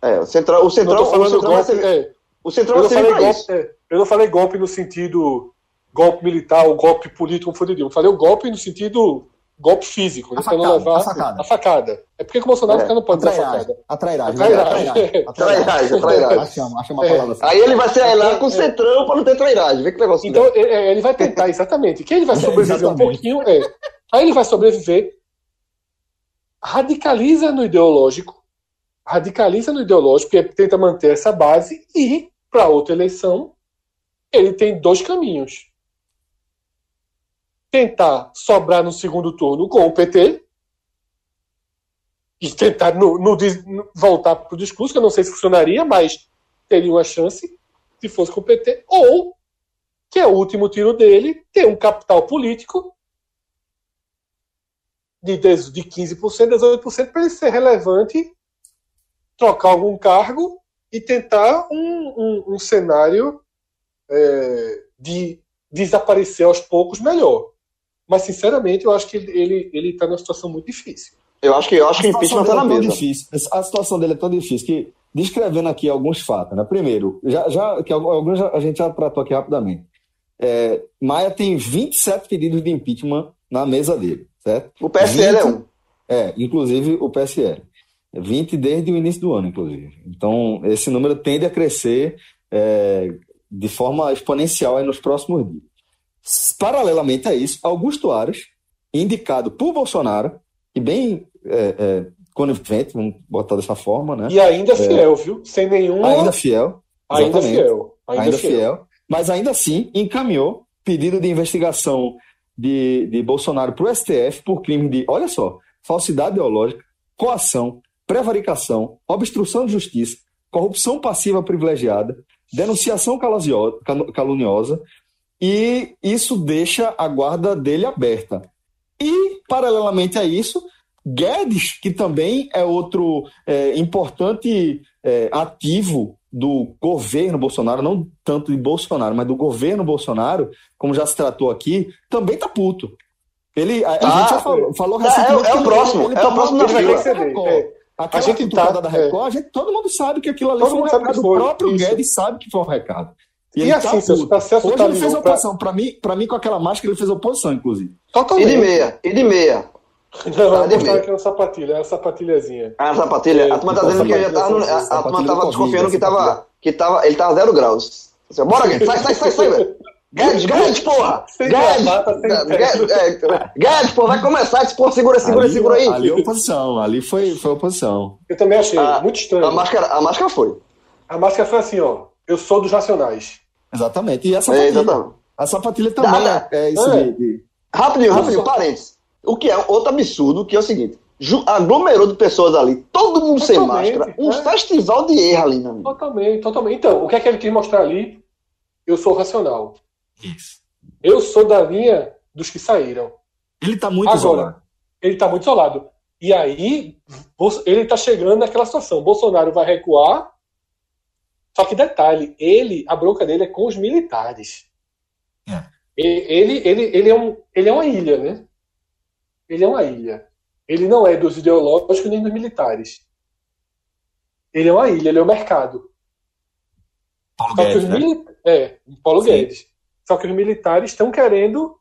[SPEAKER 2] É, o Central, o Central,
[SPEAKER 3] falando
[SPEAKER 2] o Central vai
[SPEAKER 3] golpe.
[SPEAKER 2] ser,
[SPEAKER 3] é,
[SPEAKER 2] o Central
[SPEAKER 3] eu, não falei golpe é, eu não falei golpe no sentido golpe militar ou golpe político, como for de Deus. Eu falei o golpe no sentido golpe físico?
[SPEAKER 1] A facada,
[SPEAKER 3] levar
[SPEAKER 1] a facada.
[SPEAKER 3] a facada. É porque que o Bolsonaro
[SPEAKER 2] É,
[SPEAKER 3] fica não pode dar
[SPEAKER 1] Atrairagem.
[SPEAKER 3] facada.
[SPEAKER 1] Atrairagem.
[SPEAKER 3] Atrairagem.
[SPEAKER 1] Atrairagem.
[SPEAKER 2] Trairagem, trairagem.
[SPEAKER 1] Acha uma- acha uma
[SPEAKER 3] É.
[SPEAKER 1] palavra assim.
[SPEAKER 2] Aí ele vai sair lá com o
[SPEAKER 3] É.
[SPEAKER 2] centrão pra não ter trairagem. Vê que negócio.
[SPEAKER 3] Então, é, é, ele vai tentar, exatamente. Que ele vai
[SPEAKER 1] É,
[SPEAKER 3] sobreviver um pouquinho. É. Aí ele vai sobreviver, radicaliza no ideológico, radicaliza no ideológico, porque tenta manter essa base, e, para outra eleição, ele tem dois caminhos. Tentar sobrar no segundo turno com o PT, e tentar no, no voltar para o discurso, que eu não sei se funcionaria, mas teria uma chance se fosse com o PT, ou que é o último tiro dele, ter um capital político de, 10 de 15%, 18% para ele ser relevante, trocar algum cargo e tentar um, um, um cenário é, de desaparecer aos poucos melhor. Mas, sinceramente, eu acho que ele está ele, está numa situação muito difícil.
[SPEAKER 2] Eu acho que, eu acho que
[SPEAKER 1] A
[SPEAKER 2] impeachment
[SPEAKER 1] situação
[SPEAKER 2] tá na
[SPEAKER 1] é tão
[SPEAKER 2] mesa.
[SPEAKER 1] difícil. A situação dele é tão difícil que, descrevendo aqui alguns fatos, né? Primeiro, já, já, que alguns a gente já tratou aqui rapidamente. É, Maia tem 27 pedidos de impeachment na mesa dele, certo?
[SPEAKER 2] O PSL é
[SPEAKER 1] 20
[SPEAKER 2] um.
[SPEAKER 1] É, inclusive o PSL. 20 desde o início do ano, inclusive. Então, esse número tende a crescer é, de forma exponencial aí nos próximos dias. Paralelamente a isso, Augusto Aras, indicado por Bolsonaro, e bem é, é, conivente, vamos botar dessa forma, né?
[SPEAKER 3] E ainda fiel, viu? Sem nenhuma.
[SPEAKER 1] Ainda fiel,
[SPEAKER 3] ainda fiel. Ainda,
[SPEAKER 1] ainda
[SPEAKER 3] fiel.
[SPEAKER 1] fiel, mas ainda assim encaminhou pedido de investigação de, de Bolsonaro para o STF por crime de, olha só, falsidade ideológica, coação, prevaricação, obstrução de justiça, corrupção passiva privilegiada, denunciação caluniosa, e isso deixa a guarda dele aberta. E, paralelamente a isso, Guedes, que também é outro é, importante é, ativo do governo Bolsonaro, não tanto de Bolsonaro, mas do governo Bolsonaro, como já se tratou aqui, também tá puto. Ele, a, a
[SPEAKER 2] Tá.
[SPEAKER 1] gente já falou, falou
[SPEAKER 2] É, é o-
[SPEAKER 1] recentemente
[SPEAKER 2] é o
[SPEAKER 1] que ele-
[SPEAKER 2] próximo,
[SPEAKER 1] ele
[SPEAKER 2] é o próximo na
[SPEAKER 3] fila.
[SPEAKER 1] Record.
[SPEAKER 3] É.
[SPEAKER 1] Aquela
[SPEAKER 3] A gente tá-
[SPEAKER 1] da Record, a gente, todo mundo sabe que aquilo ali foi um recado. O próprio
[SPEAKER 3] isso.
[SPEAKER 1] Guedes sabe que foi um recado.
[SPEAKER 3] E,
[SPEAKER 1] ele
[SPEAKER 3] assim,
[SPEAKER 1] tá
[SPEAKER 3] pra Celso
[SPEAKER 1] Hoje
[SPEAKER 3] tá
[SPEAKER 1] ele fez
[SPEAKER 3] pra-
[SPEAKER 1] oposição. Pra mim, pra mim, com aquela máscara, ele fez oposição, inclusive.
[SPEAKER 2] E
[SPEAKER 3] Totalmente.
[SPEAKER 2] de meia, e de meia.
[SPEAKER 3] Não,
[SPEAKER 2] Tá
[SPEAKER 3] vou
[SPEAKER 2] de
[SPEAKER 3] aqui uma sapatilha, é uma sapatilhazinha.
[SPEAKER 2] A sapatilha,
[SPEAKER 3] É,
[SPEAKER 2] a turma tá dizendo que já tava, a, turma tava desconfiando que tava, que tava, ele tava zero graus. Assim, Bora, Guedes, sai, sai, sai, sai, velho. Guedes, Guedes, porra! Guedes, é, porra, vai começar, porra, segura, segura,
[SPEAKER 1] ali,
[SPEAKER 2] segura aí.
[SPEAKER 1] Ali é oposição, ali foi, foi oposição.
[SPEAKER 3] Eu também achei
[SPEAKER 2] Ah,
[SPEAKER 3] muito estranho.
[SPEAKER 2] A máscara, a máscara foi.
[SPEAKER 3] A máscara foi assim, ó. Eu sou dos racionais.
[SPEAKER 1] Exatamente. E a
[SPEAKER 2] É,
[SPEAKER 1] sapatilha.
[SPEAKER 2] exatamente.
[SPEAKER 1] a sapatilha também
[SPEAKER 2] Dá,
[SPEAKER 1] é, é isso
[SPEAKER 3] É.
[SPEAKER 1] de- de,
[SPEAKER 2] Rapidinho, rapidinho, parênteses. O que é outro absurdo, que é o seguinte. Aglomerou de pessoas ali, todo mundo sem
[SPEAKER 3] Totalmente,
[SPEAKER 2] máscara, um
[SPEAKER 3] é.
[SPEAKER 2] festival de erro ali, meu amigo.
[SPEAKER 3] Totalmente, totalmente. Então, o que é que ele quis mostrar ali? Eu sou racional.
[SPEAKER 1] Isso.
[SPEAKER 3] Eu sou da linha dos que saíram.
[SPEAKER 1] Ele tá muito
[SPEAKER 3] Agora,
[SPEAKER 1] isolado.
[SPEAKER 3] ele está muito isolado. E aí, ele está chegando naquela situação. Bolsonaro vai recuar. Só que detalhe, ele, a bronca dele é com os militares.
[SPEAKER 1] É.
[SPEAKER 3] Ele, ele, ele, é um, ele é uma ilha, né? Ele é uma ilha. Ele não é dos ideológicos nem dos militares. Ele é uma ilha, ele é o mercado.
[SPEAKER 1] Paulo
[SPEAKER 3] Só que os
[SPEAKER 1] Guedes, né?
[SPEAKER 3] mili- É, Paulo
[SPEAKER 1] Sim.
[SPEAKER 3] Guedes. Só que os militares estão querendo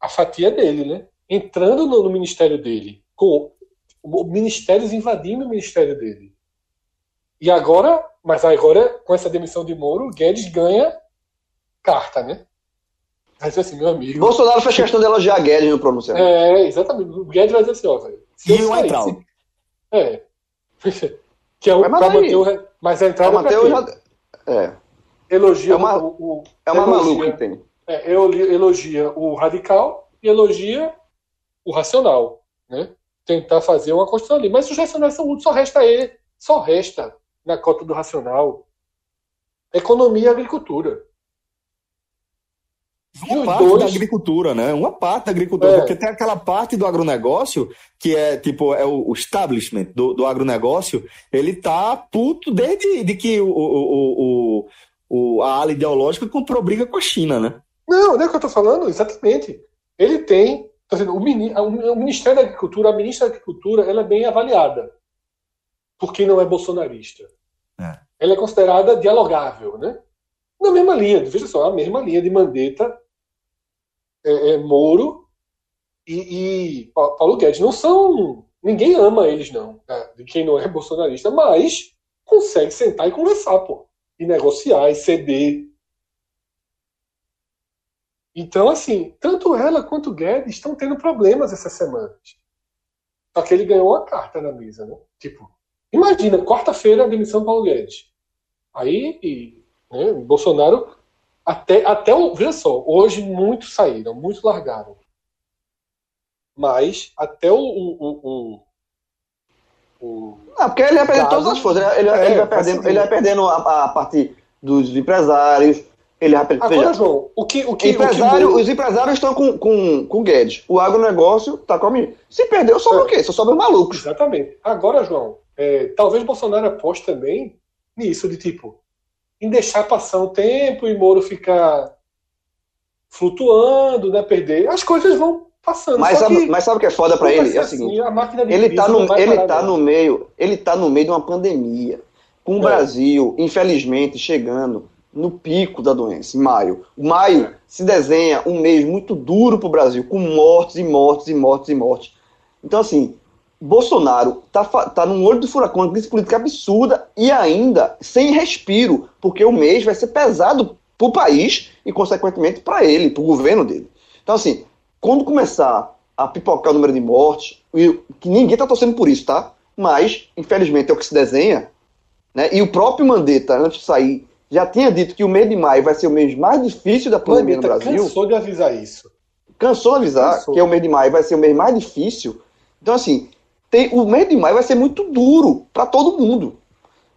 [SPEAKER 3] a fatia dele, né? Entrando no, no ministério dele. Com ministérios invadindo o ministério dele. E agora, mas agora, com essa demissão de Moro, o Guedes ganha carta, né? Dizer assim, meu amigo.
[SPEAKER 2] Bolsonaro fez questão de elogiar Guedes no pronunciamento.
[SPEAKER 3] É, exatamente. O Guedes vai dizer assim, ó, velho. se
[SPEAKER 1] E o Entral?
[SPEAKER 3] É. que é o,
[SPEAKER 2] Mas
[SPEAKER 3] pra
[SPEAKER 2] aí-
[SPEAKER 3] manter o. Mas a entrada é
[SPEAKER 2] manter
[SPEAKER 3] pra
[SPEAKER 2] o
[SPEAKER 3] quê?
[SPEAKER 2] já- É,
[SPEAKER 3] Elogia
[SPEAKER 2] É uma-
[SPEAKER 3] o, o,
[SPEAKER 2] é uma
[SPEAKER 3] elogia-
[SPEAKER 2] maluca que tem.
[SPEAKER 3] É, eu li- elogia o radical e elogia o racional, né? Tentar fazer uma construção ali. Mas os racionais são úteis, só resta ele, só resta na cota do racional economia e agricultura.
[SPEAKER 1] Uma parte
[SPEAKER 3] dois-
[SPEAKER 1] da agricultura, né? Uma parte da agricultura,
[SPEAKER 3] É.
[SPEAKER 1] porque tem aquela parte do agronegócio que é tipo é o establishment do, do agronegócio, ele tá puto desde de que o, o, o, o- a ala ideológica comprou briga com a China, né?
[SPEAKER 3] Não, não é o que eu estou falando, exatamente. Ele tem, tá dizendo, o, mini- o Ministério da Agricultura, a ministra da Agricultura, ela é bem avaliada, porque não é bolsonarista.
[SPEAKER 1] É.
[SPEAKER 3] Ela é considerada dialogável, né? Na mesma linha, veja só, a mesma linha de Mandetta, é, é, Moro e, e Paulo Guedes não são. Ninguém ama eles, não, né? de quem não é bolsonarista, mas consegue sentar e conversar, pô. E negociar, e ceder. Então, assim, tanto ela quanto o Guedes estão tendo problemas essas semanas. Só que ele ganhou uma carta na mesa, né? Tipo, imagina, quarta-feira a demissão do Paulo Guedes. Aí, e, né, Bolsonaro, até, até o. Veja só, hoje muitos saíram, muitos largaram. Mas até o. o, o,
[SPEAKER 2] o não, porque ele vai perdendo todas as forças. Ele, ele, é, ele vai perdendo, ele vai perdendo a, a parte dos empresários. Ele vai.
[SPEAKER 3] Agora, João, o que. O que,
[SPEAKER 2] Empresário,
[SPEAKER 3] o que...
[SPEAKER 2] Os empresários estão com, com, com o Guedes. O agronegócio está com a minha. Se perdeu, sobra é. o quê? Só sobra os malucos.
[SPEAKER 3] Exatamente. Agora, João, é, talvez Bolsonaro aposte também nisso, de tipo, em deixar passar um tempo e Moro ficar flutuando, né? Perder. As coisas vão passando.
[SPEAKER 2] Mas, sabe, mas sabe o que é foda para ele? É o assim, seguinte, ele tá, no, ele tá no meio, ele tá no meio de uma pandemia. Com o é. Brasil, infelizmente, chegando no pico da doença, em maio. Maio é. se desenha um mês muito duro para o Brasil, com mortes e mortes e mortes e mortes. Então, assim, Bolsonaro tá, tá num olho do furacão, uma crise política absurda e ainda sem respiro, porque o mês vai ser pesado para o país e, consequentemente, para ele, para o governo dele. Então, assim, quando começar a pipocar o número de mortes, que ninguém está torcendo por isso, tá? Mas, infelizmente, é o que se desenha, né? E o próprio Mandetta, antes de sair, já tinha dito que o mês de maio vai ser o mês mais difícil da pandemia Mandetta no Brasil.
[SPEAKER 3] cansou de avisar isso.
[SPEAKER 2] Cansou de avisar cansou. que é o mês de maio vai ser o mês mais difícil. Então, assim, tem, o mês de maio vai ser muito duro para todo mundo.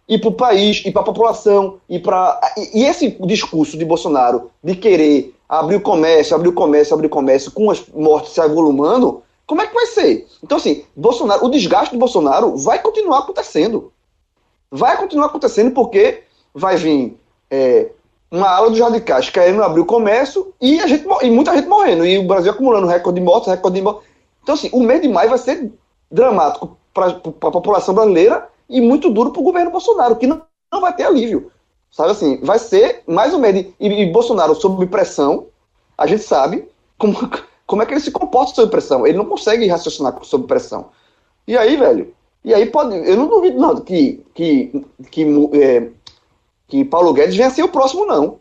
[SPEAKER 2] E para o país, e para a população, e para. E, e esse discurso de Bolsonaro de querer abrir o comércio, abrir o comércio, abrir o comércio, com as mortes se avolumando, como é que vai ser? Então, assim, Bolsonaro, o desgaste do Bolsonaro vai continuar acontecendo. Vai continuar acontecendo porque vai vir é, uma ala dos radicais querendo abrir o comércio e, a gente, e muita gente morrendo. E o Brasil acumulando recorde de mortes, recorde de mortes. Então, assim, o mês de maio vai ser dramático para a população brasileira e muito duro para o governo Bolsonaro, que não, não vai ter alívio. Sabe assim, vai ser mais um mês. E, e Bolsonaro sob pressão, a gente sabe como, como é que ele se comporta sob pressão. Ele não consegue raciocinar sob pressão. E aí, velho, e aí pode. Eu não duvido não, que, que, que, é, que Paulo Guedes venha ser o próximo, não.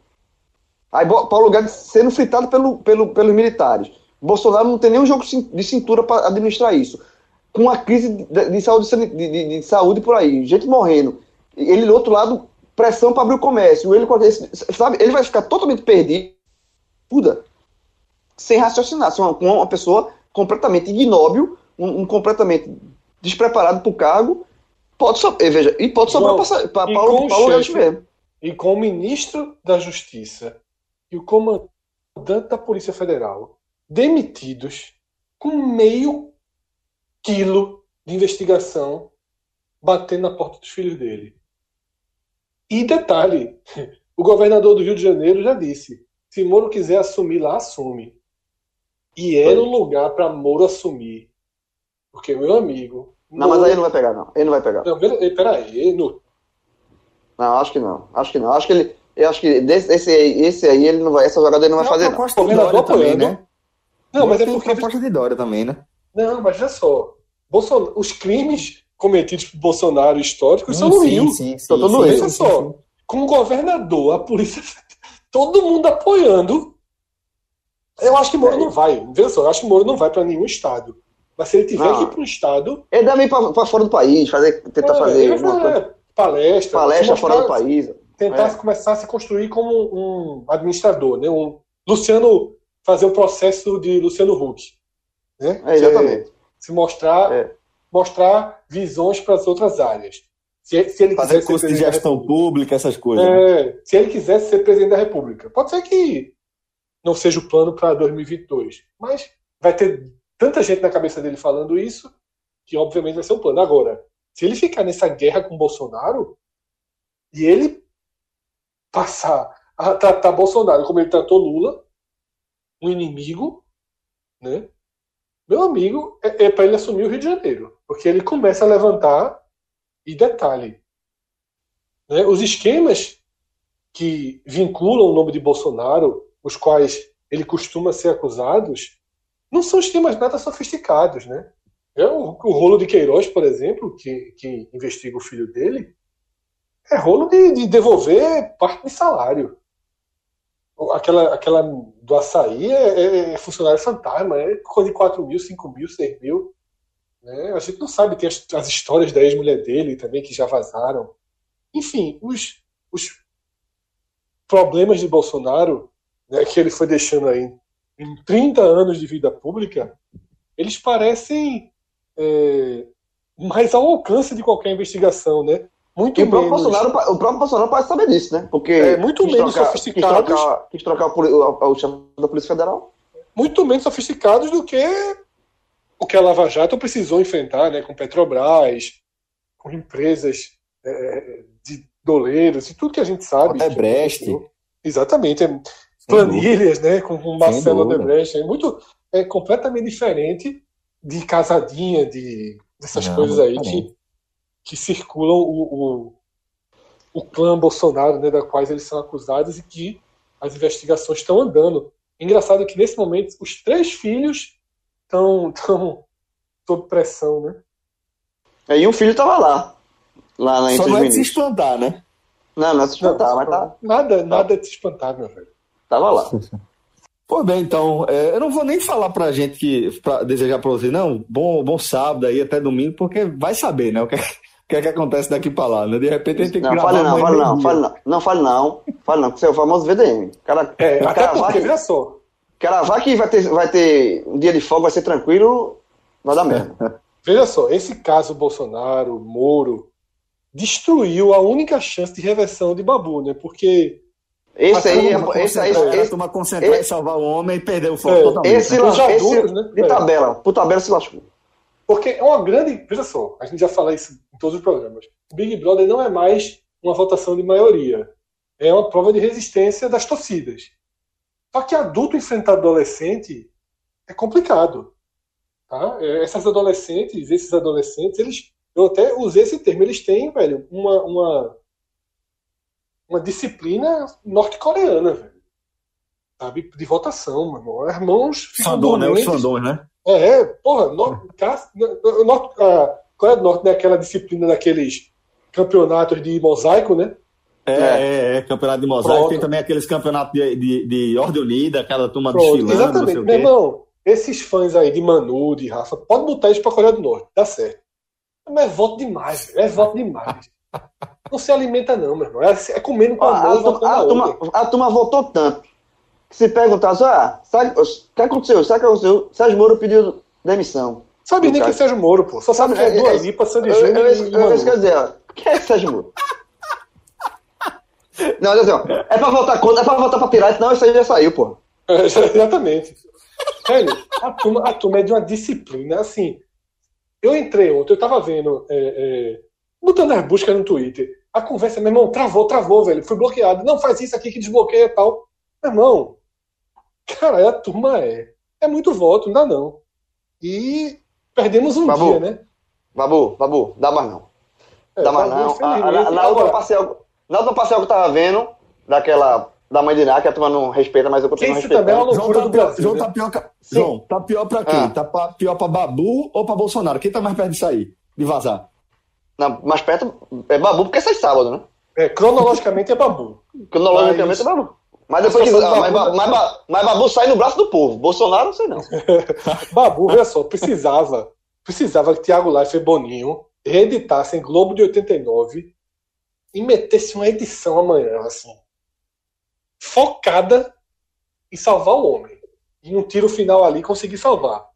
[SPEAKER 2] Aí Paulo Guedes sendo fritado pelo, pelo, pelos militares. Bolsonaro não tem nenhum jogo de cintura para administrar isso com a crise de, de saúde, de, de, de, saúde por aí, gente morrendo. Ele do outro lado, pressão para abrir o comércio. Ele, sabe, ele vai ficar totalmente perdido, sem raciocinar. Ser uma, uma pessoa completamente ignóbil, um, um completamente despreparado para o cargo, pode so, veja, e pode sobrar para Paulo, Paulo Guedes mesmo.
[SPEAKER 3] E com o ministro da Justiça e o comandante da Polícia Federal demitidos com meio quilo de investigação batendo na porta dos filhos dele. E detalhe, o governador do Rio de Janeiro já disse: se Moro quiser assumir lá, assume. E era o lugar para Moro assumir. Porque, meu amigo.
[SPEAKER 2] Não, Moro... mas aí ele não vai pegar, não. Ele não vai pegar. Não,
[SPEAKER 3] peraí. No...
[SPEAKER 2] Não, acho que não. Acho que não. Acho que ele. Eu acho que desse, esse, esse aí, ele não vai, essa jogada ele não vai fazer. Não.
[SPEAKER 1] O governador também, né?
[SPEAKER 3] Não, mas é porque.
[SPEAKER 1] a proposta de Dória também, né?
[SPEAKER 3] Não, mas já só. Os crimes cometidos por Bolsonaro históricos são no Rio. Sim, sim, sim, Veja só. Com o governador, a polícia, todo mundo apoiando. Eu acho que Moro é. não vai. Veja só, eu acho que Moro não vai para nenhum estado. Mas se ele tiver não. que ir para um estado.
[SPEAKER 2] Ele ir para fora do país, fazer, tentar é, fazer. É,
[SPEAKER 3] palestra.
[SPEAKER 2] Palestra fora do país.
[SPEAKER 3] Tentar é. começar a se construir como um administrador, né? Um Luciano fazer o processo de Luciano Huck. Né?
[SPEAKER 2] É, exatamente.
[SPEAKER 3] Se mostrar, é. mostrar visões para as outras áreas.
[SPEAKER 1] Se, se ele Fazer curso de gestão pública, essas coisas.
[SPEAKER 3] É, né? Se ele quisesse ser presidente da República. Pode ser que não seja o plano para 2022. Mas vai ter tanta gente na cabeça dele falando isso que, obviamente, vai ser o plano. Agora, se ele ficar nessa guerra com Bolsonaro e ele passar a tratar Bolsonaro como ele tratou Lula, um inimigo, né? Meu amigo, é, é para ele assumir o Rio de Janeiro. Porque ele começa a levantar, e detalhe, né, os esquemas que vinculam o nome de Bolsonaro, os quais ele costuma ser acusados, não são esquemas nada sofisticados, né? É o, o rolo de Queiroz, por exemplo, que, que investiga o filho dele, é rolo de, de devolver parte de salário. Aquela, aquela do açaí é, é, é funcionário fantasma, é coisa de 4 mil, 5 mil, 6 mil. Né? A gente não sabe, tem as, as histórias da ex-mulher dele também que já vazaram. Enfim, os, os problemas de Bolsonaro né, que ele foi deixando aí em 30 anos de vida pública, eles parecem é, mais ao alcance de qualquer investigação, né?
[SPEAKER 2] Muito e o próprio, Bolsonaro, o próprio Bolsonaro parece saber disso, né? Porque
[SPEAKER 3] é, muito menos trocar, sofisticados.
[SPEAKER 2] Quis trocar, quis trocar o, o, o chefe da Polícia Federal.
[SPEAKER 3] Muito menos sofisticados do que o que a Lava Jato precisou enfrentar, né? Com Petrobras, com empresas é, de doleiros e tudo que a gente sabe.
[SPEAKER 1] Até Brecht.
[SPEAKER 3] Exatamente. É, planilhas, né? Com o Marcelo Odebrecht. É muito. É completamente diferente de casadinha, de dessas Não, coisas aí que, que circulam o, o, o clã Bolsonaro, né? Da quais eles são acusados e que as investigações estão andando. Engraçado que nesse momento os três filhos estão tão sob pressão, né?
[SPEAKER 2] É, e um filho estava lá. Lá na
[SPEAKER 1] Só não é de se espantar, né?
[SPEAKER 2] Não, não é se espantar, não, mas tá.
[SPEAKER 3] Nada, tá. nada de se espantar, meu velho.
[SPEAKER 2] Tava lá.
[SPEAKER 1] Pois bem, então, é, eu não vou nem falar pra gente que, pra desejar pra você, não, bom, bom sábado aí até domingo, porque vai saber, né, o que, é, que, é que acontece daqui pra lá, né? De repente a gente tem que
[SPEAKER 2] não,
[SPEAKER 1] gravar
[SPEAKER 2] fale não, fale não, fale não, não, fale não, fale não, que você é o famoso VDM.
[SPEAKER 3] Cara, é, cara até porque, veja só.
[SPEAKER 2] Caravar que vai ter, vai ter um dia de folga, vai ser tranquilo, vai dar merda.
[SPEAKER 3] veja só, esse caso Bolsonaro, Moro, destruiu a única chance de reversão de Babu, né? Porque
[SPEAKER 2] esse aí, é, esse aí,
[SPEAKER 1] esse, turma concentrar em salvar o homem e perder o foco é,
[SPEAKER 2] totalmente. Esse, né? esse né? de tabela, por tabela se lascou.
[SPEAKER 3] Porque é uma grande. Veja só, a gente já fala isso em todos os programas. O Big Brother não é mais uma votação de maioria. É uma prova de resistência das torcidas. Só que adulto enfrentar adolescente é complicado. Tá? É, essas adolescentes, esses adolescentes, eles. Eu até usei esse termo, eles têm, velho, uma, uma uma disciplina norte-coreana, velho. Sabe? De votação, irmão. Irmãos
[SPEAKER 1] Fandom, né? Os né?
[SPEAKER 3] É, porra, no, no, a Coreia do Norte, né? Aquela disciplina daqueles campeonatos de mosaico, né?
[SPEAKER 1] É, é, é, campeonato de mosaico. Pronto. Tem também aqueles campeonatos de, de, de ordem unida, aquela turma Pronto. desfilando.
[SPEAKER 3] Exatamente. Meu irmão, esses fãs aí de Manu, de Rafa, pode botar isso pra Coreia do Norte, dá certo. Mas é voto demais, velho. É voto demais. Não se alimenta, não, meu irmão. É, é comendo com a,
[SPEAKER 2] a, mão, a, a, turma, a turma votou tanto que se perguntasse, ah, sabe, o que aconteceu? Sabe o que aconteceu? Sérgio Moro pediu demissão.
[SPEAKER 3] Sabe nem quem é Sérgio Moro, pô. Só sabe que é, é Dua Lipa, Sandy Júnior
[SPEAKER 2] eu, eu, eu, eu, quer dizer, quem é Sérgio Moro? não, olha assim, é pra votar contra, é pra votar pra tirar, senão isso aí já saiu, pô.
[SPEAKER 3] É, exatamente. Velho, a turma, a turma é de uma disciplina, assim. Eu entrei ontem, eu tava vendo é, é, botando as buscas no Twitter. A conversa, meu irmão, travou, travou, velho. Fui bloqueado. Não faz isso aqui que desbloqueia e tal. Meu irmão, cara, a turma é. É muito voto, não dá não. E perdemos um Babu, dia, né?
[SPEAKER 2] Babu, Babu, dá mais não. É, dá mais não. na, outra parcial, na outra parcial que eu tava vendo, daquela da mãe de Ná, que a turma não respeita, mas eu continuo respeitando. Também é uma
[SPEAKER 1] João, tá pior, João tá pior, né? João, tá pior pra quem? Ah. Tá pior pra Babu ou pra Bolsonaro? Quem tá mais perto disso aí? De vazar?
[SPEAKER 2] Na, mais perto é Babu, porque sai sábado, né?
[SPEAKER 3] É, cronologicamente é Babu.
[SPEAKER 2] Cronologicamente mas... é Babu. Mas depois que, ah, mas, Babu, mas, mas, Babu sai no braço do povo. Bolsonaro, não sei não.
[SPEAKER 3] Babu, olha só, precisava, precisava que Thiago Life e Boninho reeditassem Globo de 89 e metesse uma edição amanhã, assim, focada em salvar o homem. E um tiro final ali conseguir salvar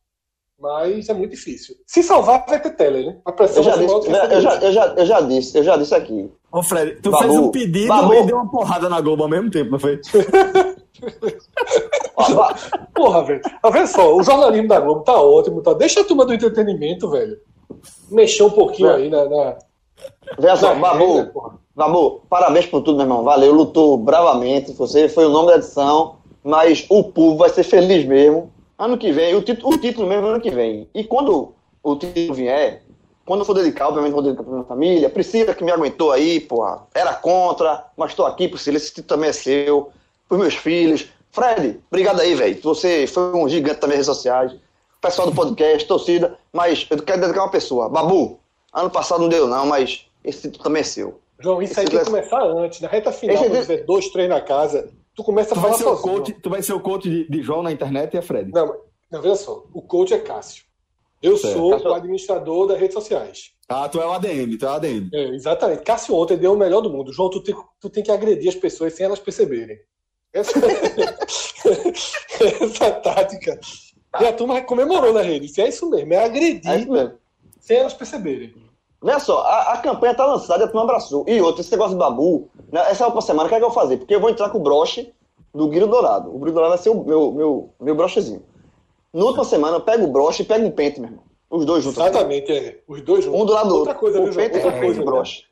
[SPEAKER 3] mas é muito difícil. Se salvar, vai ter tele, né? A pressão
[SPEAKER 2] eu já, disse, eu, já, eu, já, eu já disse, eu já disse aqui.
[SPEAKER 1] Ô, Fred, tu Babu, fez um pedido Babu. e deu uma porrada na Globo ao mesmo tempo, não foi?
[SPEAKER 3] Porra, velho. Olha só, o jornalismo da Globo tá ótimo, tá? Deixa a turma do entretenimento, velho. Mexer um pouquinho aí na. na...
[SPEAKER 2] Veja só, Babu, Babu, parabéns por tudo, meu irmão. Valeu, lutou bravamente. Você foi o nome da edição, mas o povo vai ser feliz mesmo ano que vem, o título, o título mesmo ano que vem. E quando o título vier, quando eu for dedicar, obviamente vou dedicar pra minha família, Priscila que me aguentou aí, porra, era contra, mas tô aqui, Priscila, esse título também é seu, pros meus filhos. Fred, obrigado aí, velho. Você foi um gigante das redes sociais. pessoal do podcast, torcida, mas eu quero dedicar uma pessoa. Babu, ano passado não deu não, mas esse título também é seu.
[SPEAKER 3] João, isso aí
[SPEAKER 2] Esse
[SPEAKER 3] tem que
[SPEAKER 2] desse-
[SPEAKER 3] começar antes, na reta final,
[SPEAKER 2] Esse
[SPEAKER 3] quando tiver dois, três na casa, tu começa a
[SPEAKER 1] Tu vai,
[SPEAKER 3] falar
[SPEAKER 1] ser o
[SPEAKER 3] sozinho.
[SPEAKER 1] coach, tu vai ser o coach de, de João na internet e a Fred.
[SPEAKER 3] Não, não, veja só, o coach é Cássio. Eu
[SPEAKER 1] Certo.
[SPEAKER 3] sou
[SPEAKER 2] Cássio-
[SPEAKER 3] o administrador das redes sociais.
[SPEAKER 1] Ah, tu é o ADM, tu é o ADM.
[SPEAKER 3] É, exatamente. Cássio ontem deu o melhor do mundo. João, tu tem, tu tem que agredir as pessoas sem elas perceberem. Essa, essa tática. E a turma comemorou na rede. É isso mesmo, é agredir
[SPEAKER 2] É mesmo.
[SPEAKER 3] sem elas perceberem.
[SPEAKER 2] Veja só, a, a campanha tá lançada a turma abraçou. E outra, esse negócio de babu, né, essa última semana, o que é que eu vou fazer? Porque eu vou entrar com o broche do Guiro Dourado. O Guiro Dourado vai ser o meu, meu, meu brochezinho. Na última semana, eu pego o broche e pego um pente, meu irmão. Os dois juntos.
[SPEAKER 3] Exatamente, é. Os dois juntos.
[SPEAKER 2] Um do lado do
[SPEAKER 3] Outra
[SPEAKER 2] outro.
[SPEAKER 3] coisa, viu,
[SPEAKER 2] o
[SPEAKER 3] João?
[SPEAKER 2] pente
[SPEAKER 3] Outra
[SPEAKER 2] e
[SPEAKER 3] coisa, né?
[SPEAKER 2] broche.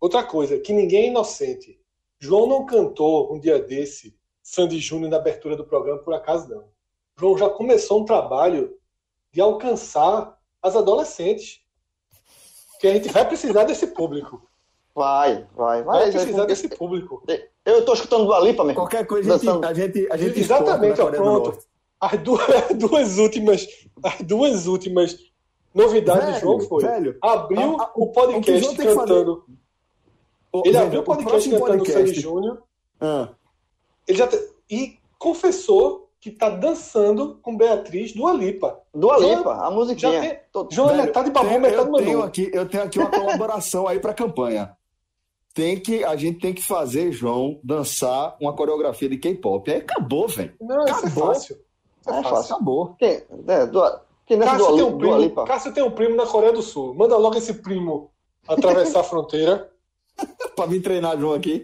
[SPEAKER 3] Outra coisa, que ninguém é inocente. João não cantou um dia desse Sandy Júnior na abertura do programa, por acaso não. João já começou um trabalho de alcançar as adolescentes. Que a gente vai precisar desse público.
[SPEAKER 2] Vai, vai,
[SPEAKER 3] Vai
[SPEAKER 2] vai.
[SPEAKER 3] precisar desse público.
[SPEAKER 2] Eu tô escutando do Alipa, meu irmão.
[SPEAKER 1] Qualquer coisa a gente, a gente, a gente
[SPEAKER 3] Exatamente,
[SPEAKER 1] na
[SPEAKER 3] ó,
[SPEAKER 1] do
[SPEAKER 3] pronto. As duas, as duas últimas, as duas últimas novidades
[SPEAKER 1] Velho,
[SPEAKER 3] de João foi
[SPEAKER 1] velho,
[SPEAKER 3] abriu
[SPEAKER 1] a- a-
[SPEAKER 3] o
[SPEAKER 1] o o
[SPEAKER 3] podcast
[SPEAKER 1] fazer-
[SPEAKER 3] cantando.
[SPEAKER 1] Ô,
[SPEAKER 3] Ele abriu o podcast
[SPEAKER 1] próximo
[SPEAKER 3] cantando
[SPEAKER 1] podcast-
[SPEAKER 3] Sandy Júnior.
[SPEAKER 1] Ah,
[SPEAKER 3] Ele já te- e confessou que tá dançando com Beatriz do Alipa.
[SPEAKER 2] Do Alipa, a
[SPEAKER 3] Já
[SPEAKER 2] musiquinha.
[SPEAKER 3] tem-
[SPEAKER 2] Tô-
[SPEAKER 3] João é
[SPEAKER 1] velho,
[SPEAKER 3] metade babu,
[SPEAKER 1] tem-
[SPEAKER 3] metade
[SPEAKER 1] eu tenho aqui, eu tenho aqui uma colaboração aí pra campanha. Tem que, a gente tem que fazer, João, dançar uma coreografia de K-pop. Aí acabou, velho.
[SPEAKER 3] Não, isso é
[SPEAKER 1] Acabou.
[SPEAKER 3] fácil. Isso é
[SPEAKER 2] É
[SPEAKER 3] fácil.
[SPEAKER 2] fácil.
[SPEAKER 1] Acabou.
[SPEAKER 2] Quem, é, do, quem nessa do,
[SPEAKER 3] Cássio tem, um primo, Cássio tem um primo na Coreia do Sul. Manda logo esse primo atravessar a fronteira.
[SPEAKER 1] Pra vir treinar João aqui.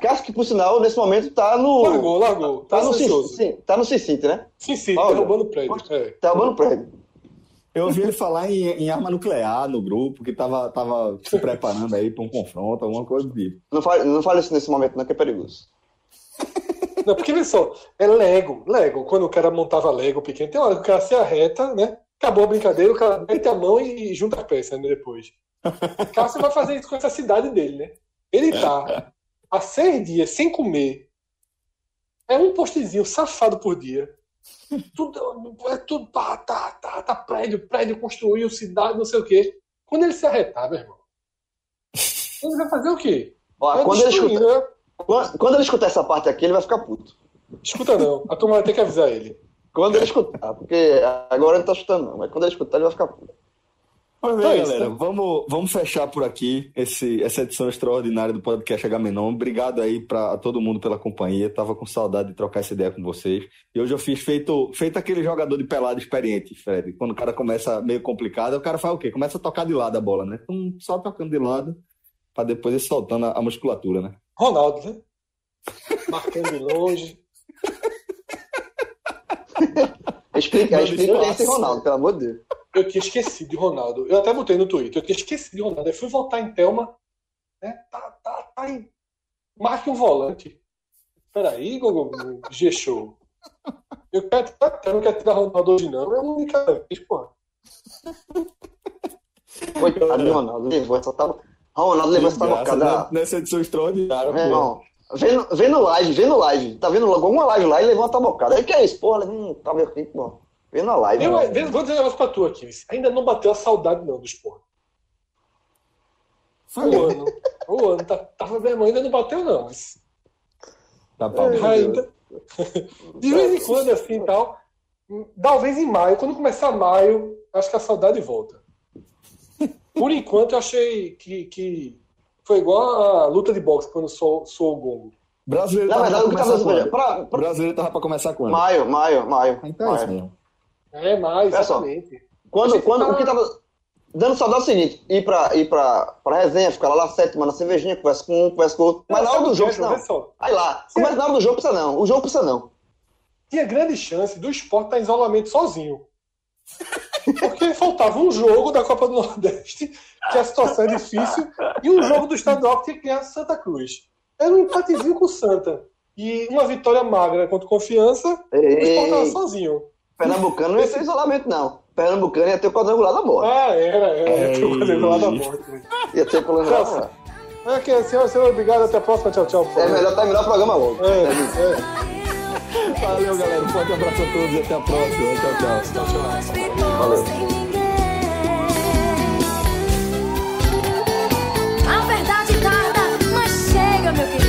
[SPEAKER 2] Cássio, que por sinal, nesse momento tá no.
[SPEAKER 3] Largou, largou.
[SPEAKER 2] Tá
[SPEAKER 3] Tá
[SPEAKER 2] no. Cicinte, tá no Cicinte, né?
[SPEAKER 3] Sim, sim,
[SPEAKER 2] Olha.
[SPEAKER 3] derrubando o prédio. É.
[SPEAKER 2] Tá roubando prédio.
[SPEAKER 1] Eu ouvi ele falar em, em arma nuclear no grupo, que tava, tava se preparando aí pra um confronto, alguma coisa do tipo.
[SPEAKER 2] Não fale, não fale isso nesse momento, não, que é perigoso.
[SPEAKER 3] Não, porque vê só, é Lego. Lego, quando o cara montava Lego pequeno, tem uma hora que o cara se arreta, né? Acabou a brincadeira, o cara mete a mão e junta a peça né, depois. Cássio vai fazer isso com essa cidade dele, né? Ele tá há seis dias sem comer. É um postezinho safado por dia. Tudo, é tudo, tá, tá, tá, tá, prédio, prédio, construiu, cidade, não sei o quê. Quando ele se arretar, meu irmão, ele vai fazer o quê? Vai
[SPEAKER 2] quando, ele escutar,
[SPEAKER 3] né?
[SPEAKER 2] quando, quando ele escutar essa parte aqui, ele vai ficar puto.
[SPEAKER 3] Escuta não, a turma vai ter que avisar ele.
[SPEAKER 2] Quando ele escutar, porque agora ele não tá escutando, não. Mas quando ele escutar, ele vai ficar puto.
[SPEAKER 1] Mas
[SPEAKER 3] Então
[SPEAKER 1] bem,
[SPEAKER 3] é isso,
[SPEAKER 1] galera,
[SPEAKER 3] né?
[SPEAKER 1] vamos, vamos fechar por aqui esse, essa edição extraordinária do podcast H-Menon. Obrigado aí para todo mundo pela companhia. Tava com saudade de trocar essa ideia com vocês. E hoje eu fiz feito, feito aquele jogador de pelado experiente, Fred. Quando o cara começa meio complicado, o cara faz o quê? Começa a tocar de lado a bola, né? Então, só tocando de lado, para depois ir soltando a, a musculatura, né?
[SPEAKER 3] Ronaldo, né? Marcando de longe.
[SPEAKER 2] Explica, explica é esse Ronaldo, pelo amor de Deus.
[SPEAKER 3] Eu tinha esquecido de Ronaldo. Eu até botei no Twitter, eu tinha esquecido de Ronaldo. Aí fui voltar em Thelma. Né? Tá, tá, tá em. Marque um volante. Peraí, Gogo, G-Show. Eu quero tirar, eu não quero tirar Ronaldo hoje, não. É a única vez, pô.
[SPEAKER 2] Coitado do Ronaldo. Levou essa tal... Ronaldo levou essa tabocada.
[SPEAKER 1] né? Nessa edição extraordinária,
[SPEAKER 2] Meu
[SPEAKER 1] pô.
[SPEAKER 2] vendo, vendo live, vendo live. Tá vendo logo uma live lá e levou uma tabocada. Aí que é isso, porra? Hum, tá aqui, pô. Vendo a live.
[SPEAKER 3] Eu,
[SPEAKER 2] mano.
[SPEAKER 3] vou dizer um negócio pra tu aqui. Ainda não bateu a saudade, não, do esporte. O ano. O ano. Tá, tava meu irmão, ainda não bateu, não. Mas
[SPEAKER 1] Tá bom.
[SPEAKER 3] ainda. De vez em quando, assim e tal. Talvez em maio. Quando começar maio, acho que a saudade volta. Por enquanto, eu achei que, que foi igual a luta de boxe quando sou, sou o gongo.
[SPEAKER 1] Brasileiro
[SPEAKER 2] Na
[SPEAKER 1] tava
[SPEAKER 2] verdade, que
[SPEAKER 1] pra
[SPEAKER 2] tava
[SPEAKER 1] começar quando?
[SPEAKER 2] pra, pra,
[SPEAKER 1] Brasileiro tava pra começar quando?
[SPEAKER 2] Maio, maio, maio.
[SPEAKER 1] Então é isso
[SPEAKER 2] maio.
[SPEAKER 1] mesmo.
[SPEAKER 3] É, mais,
[SPEAKER 2] só.
[SPEAKER 3] exatamente.
[SPEAKER 2] Quando, quando,
[SPEAKER 3] tá-
[SPEAKER 2] o que tava dando saudade é o seguinte: ir pra, ir pra, pra resenha, ficar lá na sétima, na cervejinha, conversa com um, conversa com outro. Mas na hora do jogo, não.
[SPEAKER 3] só.
[SPEAKER 2] Aí lá, começa na hora do jogo, precisa não. O jogo precisa não.
[SPEAKER 3] tinha grande chance do esporte estar em isolamento sozinho. Porque faltava um jogo da Copa do Nordeste, que a situação é difícil, e um jogo do estadual que tinha que ganhar Santa Cruz. Era um empatezinho com o Santa. E uma vitória magra contra Confiança, o esporte estava
[SPEAKER 2] Ei,
[SPEAKER 3] sozinho.
[SPEAKER 2] Pernambucano não ia ter isolamento, não. Pernambucano ia ter o quadrangular da morte.
[SPEAKER 3] Ah, era, era.
[SPEAKER 1] É
[SPEAKER 3] ia ter o quadrangular da morte. Né?
[SPEAKER 2] Ia ter o quadrangular da morte.
[SPEAKER 3] É que, senhor, senhor, obrigado. Até a próxima. Tchau, tchau.
[SPEAKER 2] É melhor terminar o programa logo.
[SPEAKER 3] É, é.
[SPEAKER 1] Valeu, galera. Um forte abraço a todos e até a próxima. Tchau, tchau. tchau, tchau.
[SPEAKER 2] Valeu. A verdade tarda, mas chega, meu querido.